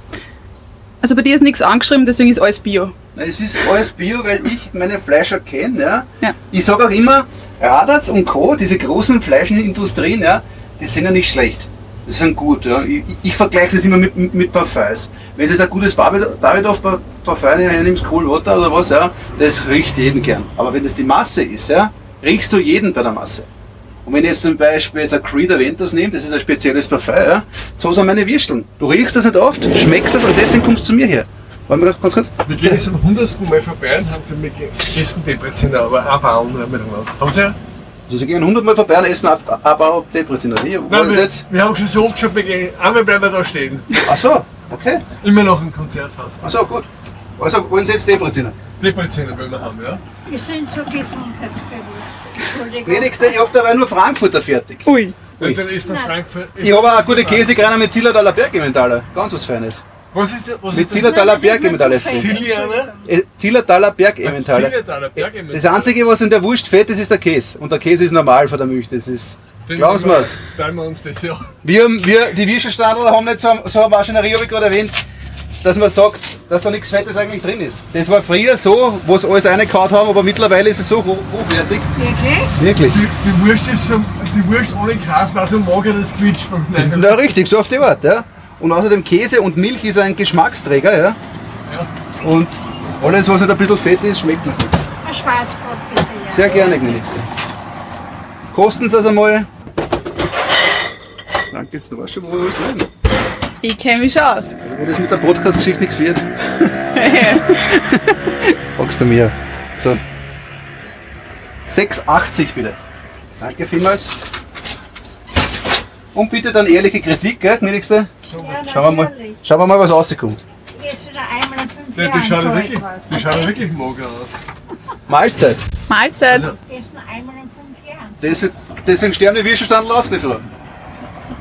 Also bei dir ist nichts angeschrieben, deswegen ist alles Bio. Es ist alles Bio, weil ich meine Fleischer kenne. Ja. Ja. Ich sage auch immer, Radatz und Co., diese großen Fleischindustrien, ja, die sind ja nicht schlecht. Die sind gut. Ja. Ich, ich vergleiche das immer mit, mit, mit Parfums. Wenn du jetzt ein gutes David- Davidoff Pa- Parfum hernimmst, Cool Water oder was, ja, das riecht jeden gern. Aber wenn das die Masse ist, ja, riechst du jeden bei der Masse. Und wenn ich jetzt zum Beispiel jetzt ein Creed Aventus nehme, das ist ein spezielles Parfum, ja, so sind meine Würsteln. Du riechst das nicht oft, schmeckst es und deswegen kommst du zu mir her. Warte mal ganz kurz. Wir gehen jetzt am hundertsten Mal vorbei und haben für mich gegessen Depreziner, aber andere miteinander. Haben Sie ja? Also sie gehen 100 Mal vorbei und essen ab, ab, ab Depreziner. Wie Nein, wir, jetzt? wir haben schon so oft gesagt, wir gehen, einmal bleiben wir da stehen. Ach so, okay. Immer noch im Konzerthaus. Ach so, gut. Also wollen Sie jetzt Depreziner? Depreziner wollen wir haben, ja? Wir sind so gesundheitsbewusst. Entschuldigung. Wenigste, ich hab dabei nur Frankfurter fertig. Ui. Und dann ist man Frankfurt. Ich habe auch eine gute Käsekreiner mit Zillertaler Bergementaler. Ganz was Feines. Was ist der? Was Mit ist der- Zillertaler Bergementaler. Zillianer? Äh, Zillertaler Bergementaler. Zillertaler Bergementaler. Das einzige, was in der Wurst fett ist, ist der Käse. Und der Käse ist normal von der Milch. Das ist. Glauben Sie mir's. Teilen wir uns das ja. Wir, wir, die Würstelstadler haben nicht so, so eine Maschinerie, habe ich gerade erwähnt, dass man sagt, dass da nichts Fettes eigentlich drin ist. Das war früher so, wo sie alles reingehauen haben, aber mittlerweile ist es so hoch, hochwertig. Wirklich? Wirklich. Die, die Wurst ist so, die Wurst ohne Gras war so mager, das quietscht beim Schneiden. Na richtig, so auf die Art, ja. Und außerdem Käse und Milch ist ein Geschmacksträger, ja. Und alles, was nicht ein bisschen fett ist, schmeckt noch nichts. Ein Schwarzbrot bitte, ja. Sehr gerne, gnädigste. Kosten Sie es einmal. Danke, du weißt schon, wo wir sind. Ich kenne mich schon aus. Wo das mit der Podcast-Geschichte nichts wird. Frag's bei mir. So. 6,80 bitte. Danke vielmals. Und bitte dann ehrliche Kritik, gell, gnädigste? Schauen wir mal, schauen wir mal was rauskommt. Jetzt wieder einmal in fünf Ja, Jahren die schauen so ja wirklich, die schauen ja wirklich mager aus. Mahlzeit. Mahlzeit. Essen einmal in fünf Jahren. Deswegen, sterben die Würstelstandel ausgeliefert.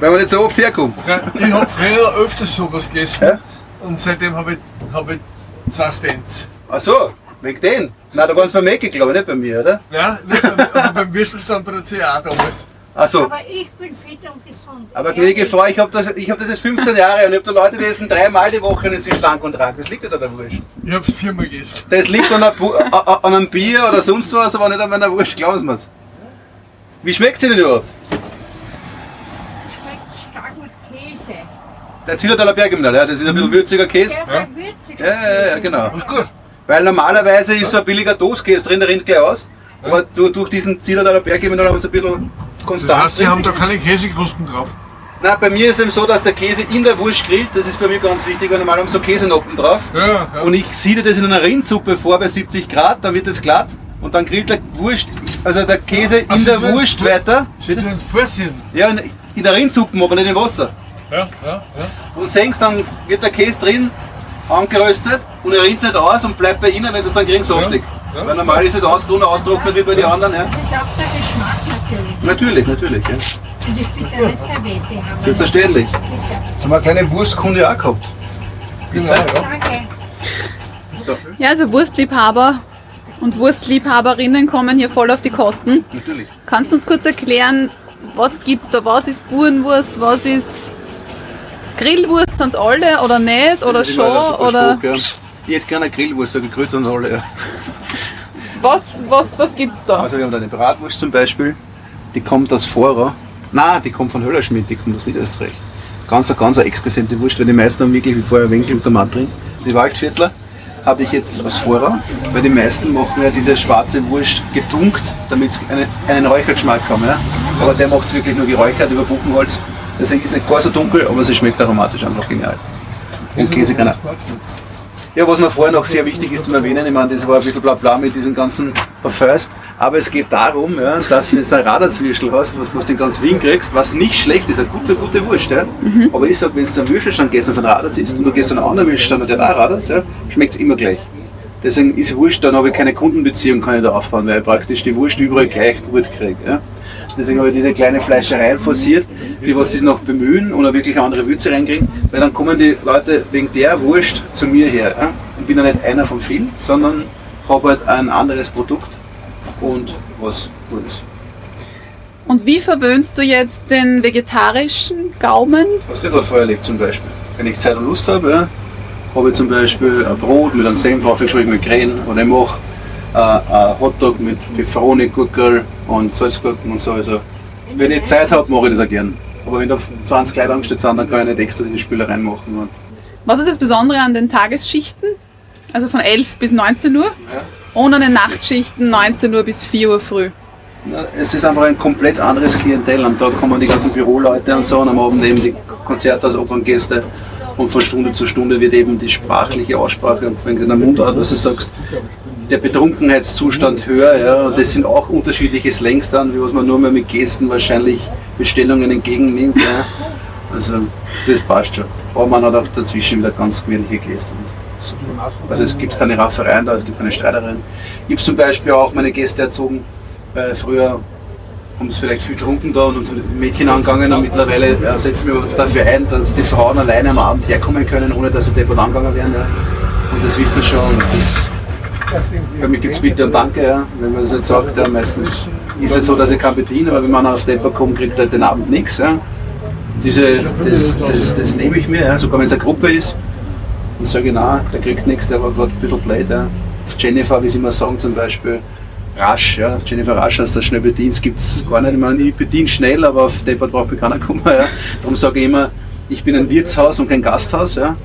Weil man nicht so oft herkommt. Ja, Ich habe früher öfters sowas gegessen und seitdem habe ich, hab ich zwei Stents. Ach so, wegen den? Nein, da waren es beim Mäcki, glaube ich, nicht bei mir, oder? Ja, nicht beim, aber beim Würstelstand bei der CA damals. So. Aber ich bin fit und gesund. Aber gnädige Frau, ich habe das, ich hab das jetzt 15 Jahre und ich habe da Leute, die essen dreimal die Woche und sind schlank und rank. Was liegt denn da der Wurst? Ich habe es viermal gegessen. Das liegt an, einer an einem Bier oder sonst was, aber nicht an meiner Wurst, glauben Sie mir's. Wie schmeckt sie denn überhaupt? Stark mit Käse. Der Zillertaler Bergimnal, ja, das ist ein bisschen würziger Käse. Der ist ein würziger Ja, ja, ja, genau. Weil normalerweise ist so ein billiger Dosekäse drin, der rennt gleich aus. Aber du, durch diesen Zillertaler Bergimnal haben wir es ein bisschen Konstanz Das heißt, Sie drin. haben da keine Käsekrusten drauf. Nein, bei mir ist es eben so, dass der Käse in der Wurst grillt. Das ist bei mir ganz wichtig, weil normal haben so Käsenoppen drauf. Ja, ja. Und ich siede das in einer Rindsuppe vor bei 70 Grad, dann wird es glatt. Und dann grillt der Wurst, also der Käse in Also der du- Wurst weiter. Sie tun. Ja, in, in der Rindsuppe, aber nicht im Wasser. Ja, ja, ja. Und senkst, dann wird der Käse drin angeröstet und er rinnt nicht aus und bleibt bei Ihnen, wenn Sie es dann kriegen, saftig. Ja, ja. Weil normal ist es ausgerunden, austrocknet wie bei den anderen. Ja. Das ist auch der Geschmack natürlich. Natürlich, natürlich. Ja. Und ich bitte eine Serviette haben. Selbstverständlich. Jetzt haben wir eine kleine Wurstkunde auch gehabt. Genau, ja. Danke. Ja, also Wurstliebhaber und Wurstliebhaberinnen kommen hier voll auf die Kosten. Natürlich. Kannst du uns kurz erklären, was gibt's da? Was ist Burenwurst? Was ist Grillwurst? Sind's alle oder nicht? Oder schon? Oder Spruch, ja. Ich hätte gerne eine Grillwurst, sage ich grüß an alle. Ja. was, was, was gibt's da? Also wir haben da eine Bratwurst zum Beispiel, die kommt aus Vorau. Nein, die kommt von Höllerschmidt, die kommt aus Niederösterreich. Ganz, eine- ganz eine exquisite Wurst, weil die meisten haben wirklich wie vorher Winkel und Tomat drin. Die Waldviertler habe ich jetzt aus Vorau, weil die meisten machen ja diese schwarze Wurst getunkt, damit sie einen, einen Räuchergeschmack haben. Ja? Aber der macht es wirklich nur geräuchert über Buchenholz. Deswegen ist es nicht gar so dunkel, aber sie schmeckt aromatisch einfach genial. Und Käse kann auch. Ja, was mir vorher noch sehr wichtig ist zu erwähnen, ich meine, das war ein bisschen bla bla mit diesen ganzen Parfums, aber es geht darum, ja, dass du jetzt ein Radarzwischel hast, was, was du in ganz Wien kriegst, was nicht schlecht ist, eine gute, gute Wurst, ja. aber ich sag, wenn du einen Würstelstand gehst und von Radarz isst und du gehst an einen anderen Würstelstand und der auch Radarz, ja, schmeckt es immer gleich. Deswegen ist Wurst, dann habe ich keine Kundenbeziehung, kann ich da aufbauen, weil ich praktisch die Wurst überall gleich gut kriege. Ja. Deswegen habe ich diese kleine Fleischereien forciert, die was sich noch bemühen und auch wirklich andere Würze reinkriegen, weil dann kommen die Leute wegen der Wurst zu mir her. Ja? Ich bin ja nicht einer von vielen, sondern habe halt ein anderes Produkt und was Gutes. Und wie verwöhnst du jetzt den vegetarischen Gaumen? Was du gerade vorher erlebt zum Beispiel. Wenn ich Zeit und Lust habe, ja, habe ich zum Beispiel ein Brot mit einem Senf aufgeschmeckt mit Krähen oder ich mache äh, ein Hotdog mit Pfefferoni, Gurkel und Salzgurken und so. Also, wenn ich Zeit habe, mache ich das auch gern. Aber wenn da 20 Leute angestellt sind, dann kann ich nicht extra die Spülereien machen. Und Was ist das Besondere an den Tagesschichten? Also von 11 bis 19 Uhr? Und an den Nachtschichten 19 Uhr bis 4 Uhr früh. Na, Es ist einfach ein komplett anderes Klientel. Am Tag kommen die ganzen Büroleute und so und am Abend eben die Konzerte als Operngäste. Und von Stunde zu Stunde wird eben die sprachliche Aussprache und wenn du in der Mundart, was du sagst, der Betrunkenheitszustand höher. Ja, und das sind auch unterschiedliche Slangs dann, wie was man nur mal mit Gesten wahrscheinlich Bestellungen entgegennimmt. Ja. [LAUGHS] Also das passt schon. Aber man hat auch dazwischen wieder ganz gewöhnliche Gäste. So. Also es gibt keine Raffereien da, es gibt keine Streitereien. Ich habe zum Beispiel auch meine Gäste erzogen, weil früher haben sie vielleicht viel getrunken da und sind Mädchen angegangen und mittlerweile äh, setzen wir dafür ein, dass die Frauen alleine am Abend herkommen können, ohne dass sie deppert angegangen werden. Ja. Und das wissen sie schon. Das, bei mir gibt es Bitte und Danke, ja. wenn man das nicht sagt. Ja. Meistens ist es so, dass ich kann bedienen, aber wenn man auf deppert kommt, kriegt er den Abend nichts. Ja. Diese, das, das, das nehme ich mir, ja. sogar wenn es eine Gruppe ist. Und sage ich, nein, der kriegt nichts, der war gerade ein bisschen blöd. Ja. Jennifer, wie sie immer sagen zum Beispiel, rasch, ja. Jennifer Rasch als der schnell bedienst, gibt es gar nicht. Ich, meine, ich bediene schnell, aber auf Deppert braucht mir keiner kommen. Ja. Darum sage ich immer, ich bin ein Wirtshaus und kein Gasthaus. Ja.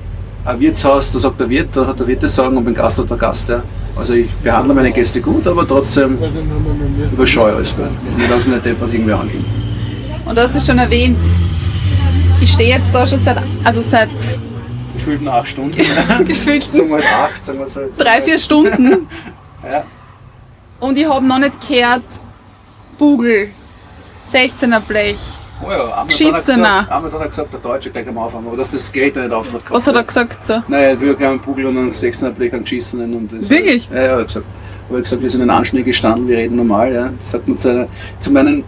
Ein Wirtshaus, da sagt der Wirt, da hat der Wirt das Sagen und beim Gast hat der Gast. Ja. Also ich behandle meine Gäste gut, aber trotzdem überscheue alles gut. Und ich lasse mich nicht Deppert irgendwie angehen. Und du hast es schon erwähnt. Ich stehe jetzt da schon seit, also seit Gefühlten acht Stunden. [LAUGHS] gefühlten Sagen wir acht, sagen wir so. jetzt. drei, vier Stunden. [LAUGHS] Ja. Und ich habe noch nicht gehört, Bugel, 16er Blech. Oh ja, Geschissener. hat er gesagt- einmal hat er gesagt, der Deutsche gleich am Anfang, aber dass das Gerät noch nicht auftritt. Was hat er gesagt? So? Naja, ich will gerne einen Pugel und einen 16er Blick an Geschissenen. Und das Wirklich? Ja, ja, hat er gesagt. Aber er hat gesagt, wir sind in Anschnee gestanden, wir reden normal. Ja. Das sagt man zu, einer, zu meinen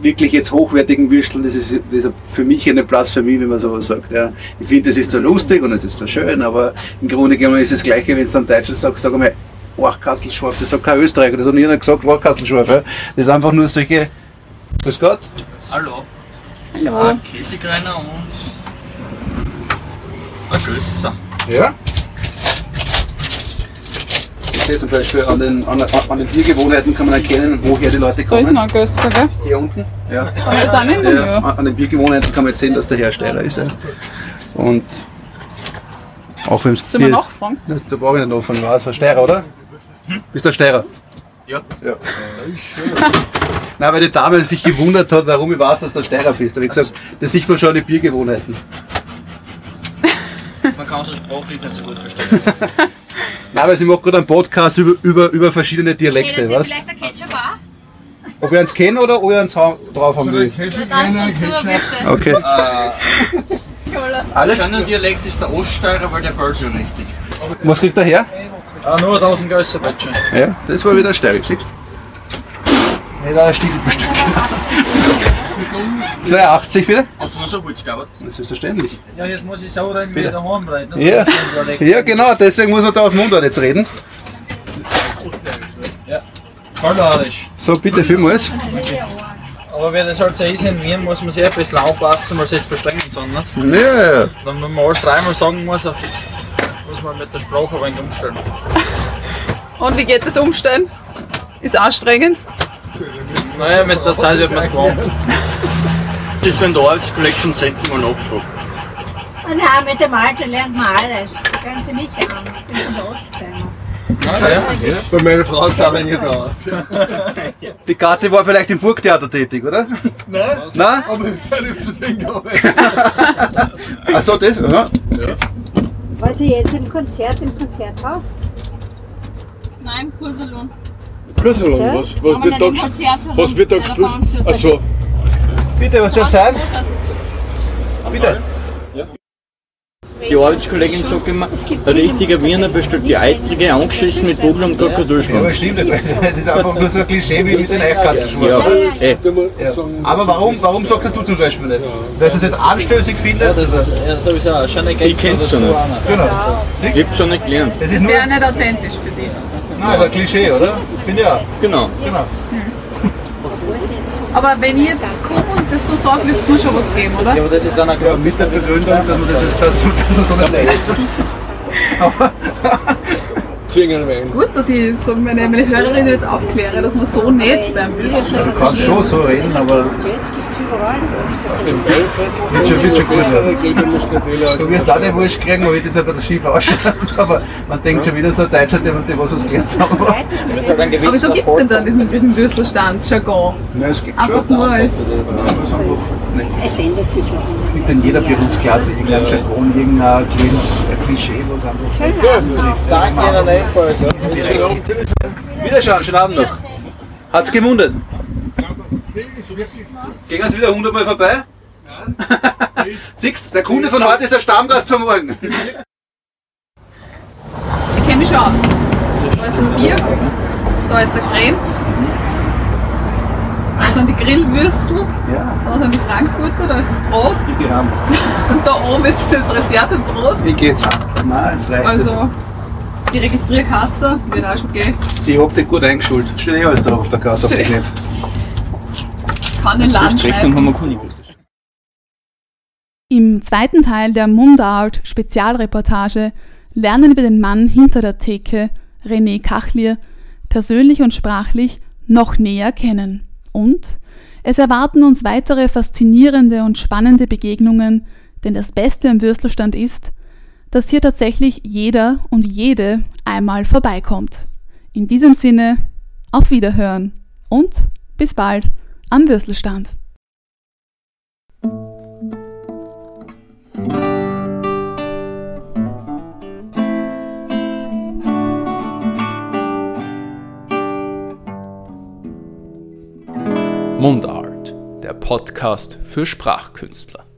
wirklich jetzt hochwertigen Würsteln, das ist, das ist für mich eine Blasphemie, wenn man sowas sagt. Ja. Ich finde, das ist so lustig und es ist so schön, aber im Grunde genommen ist es das Gleiche, wenn du dann Deutscher sagst, sag einmal, Orchkastelschwarf, das sagt kein Österreicher, das hat nie einer gesagt, Orchkastelschwarf. Ja. Das ist einfach nur solche, grüß Gott, Hallo. Hallo. Ein Käsekreiner und ein Gösser. Ja. Ich sehe zum Beispiel an den, an, an den Biergewohnheiten kann man erkennen, woher die Leute Da kommen. ist noch ein Gösser, gell? Hier unten. Ja. Kann man das auch nehmen? Ja, Ja. an- den Biergewohnheiten kann man jetzt sehen, dass der Herr Steirer ist. Ja. Und auch wenn es Sollen wir nachfragen? Da brauche ich nicht nachfragen. War es ein Steirer, oder? Bist du ein Steirer? Ja. ja. Nein, [LAUGHS] weil die Dame sich gewundert hat, warum ich weiß, dass der Steirer bist. Da habe ich gesagt, das sieht man schon an den Biergewohnheiten. [LAUGHS] Man kann es sprachlich nicht so gut verstehen. [LAUGHS] Nein, weil sie macht gerade einen Podcast über, über, über verschiedene Dialekte, weißt vielleicht der Ketchup auch? Ob ihr uns kennen oder ob ihr uns drauf haben will. Okay. Alles? Schöner Dialekt ist der Oststeirer, weil der bellt so richtig. Was kriegt er her? Ah, nur 1000 Gösser, bitte. Ja, das war wieder Steirer, siehst du? Nicht ein Stiegelbestück. 82 [LAUGHS] wieder? Hast du noch so Holz gehabt? Selbstverständlich. Ja, jetzt muss ich so reden, wie Bitte. daheim reden. Ja, ja genau, deswegen muss man da auf Mundart jetzt reden. Ballerisch. So, bitte vielmals. Aber wie das halt so ist in Wien, muss man sich ein bisschen aufpassen, weil sie jetzt verstehen sind. Ne? Ja, ja, ja. Wenn man alles dreimal sagen muss, auf, muss man mit der Sprache ein wenig umstellen. Und wie geht das Umstellen? Ist anstrengend? Naja, mit der Zeit wird man es gewohnt. Das ist, wenn der Arbeitskollege zum zehnten Mal nachfragt. Und ja, mit dem Alter lernt man alles. Hören Sie mich an. Ich bin der Oststeiner. Bei meiner Frau sind wir nicht da. Die Karte war vielleicht im Burgtheater tätig, oder? Nein. Nein? Aber ich nicht zu sehen, glaube Achso, das? Ja. Wollen Sie jetzt im Konzert im Konzerthaus? Nein, Kursalon. Kursalon, was, was Aber wird da im gespielt? Was wird da gespielt? Achso. Bitte, was darf sein? Bitte. Die Arbeitskollegin sagt immer, ein richtiger Wiener bestellt die Eitrige angeschissen mit Bubel und Krokodilschwanz. Ja, aber stimmt nicht. Das ist einfach nur so ein Klischee wie mit den Eichkassenschwarz. Ja, eh. Aber warum, warum sagst du zum Beispiel nicht? Weil du es jetzt anstößig findest? Ja, das, ja, sowieso. Schon eine ich kenn's schon nicht. Genau. Ich hab's schon nicht gelernt. Das Das wäre nicht authentisch für dich. Nein, aber ein Klischee, oder? Finde ich auch. Genau. genau. Aber wenn ich jetzt komme und das so sage, wird es nur schon was geben, oder? Ja, aber das ist dann auch Ja, mit der Begründung, dass man das, ist, dass, dass man so nicht leistet. [LAUGHS] Gut, dass ich so meine, meine Hörerinnen jetzt aufkläre, dass man so nicht beim Bösen Du kannst schon so reden, aber Jetzt gibt es überall was. wird schon, wird schon gut. Du wirst auch nicht Wurst kriegen, man wird jetzt aber schief ausschauen. [LAUGHS] Aber man denkt schon wieder so ein Deutscher, der der was was gelernt hat. Aber wieso gibt es denn dann diesen, diesen Würstelstand, Jargon? Nein, es gibt Einfach nur als. Es ändert sich auch. Es gibt in jeder Berufsklasse irgendein Jargon, irgendein Klischee, was einfach. Danke Ihnen ebenfalls. Wiederschauen, schönen Abend noch. Hat's gemundet? Gehen uns wieder hundertmal vorbei? [LAUGHS] Siehst du, der Kunde von heute ist der Stammgast von morgen. Ich kenne mich schon aus. Da ist das Bier, da ist der Creme, da sind die Grillwürstel, da sind die Frankfurter, da ist das Brot Ich geh heim. und da oben ist das Reservebrot. Ich geh jetzt. Nein, es reicht. Also die Registrierkasse wird auch schon gehen. Ich hab dich gut eingeschult. Steht eh alles drauf auf der Kasse auf Steht- Knopf. Kann den Laden schmeißen. haben wir keine gewusst. Im zweiten Teil der Mundart Spezialreportage lernen wir den Mann hinter der Theke, René Kachlier, persönlich und sprachlich noch näher kennen. Und es erwarten uns weitere faszinierende und spannende Begegnungen, denn das Beste am Würstelstand ist, dass hier tatsächlich jeder und jede einmal vorbeikommt. In diesem Sinne, auf Wiederhören und bis bald am Würstelstand. Mundart, der Podcast für Sprachkünstler.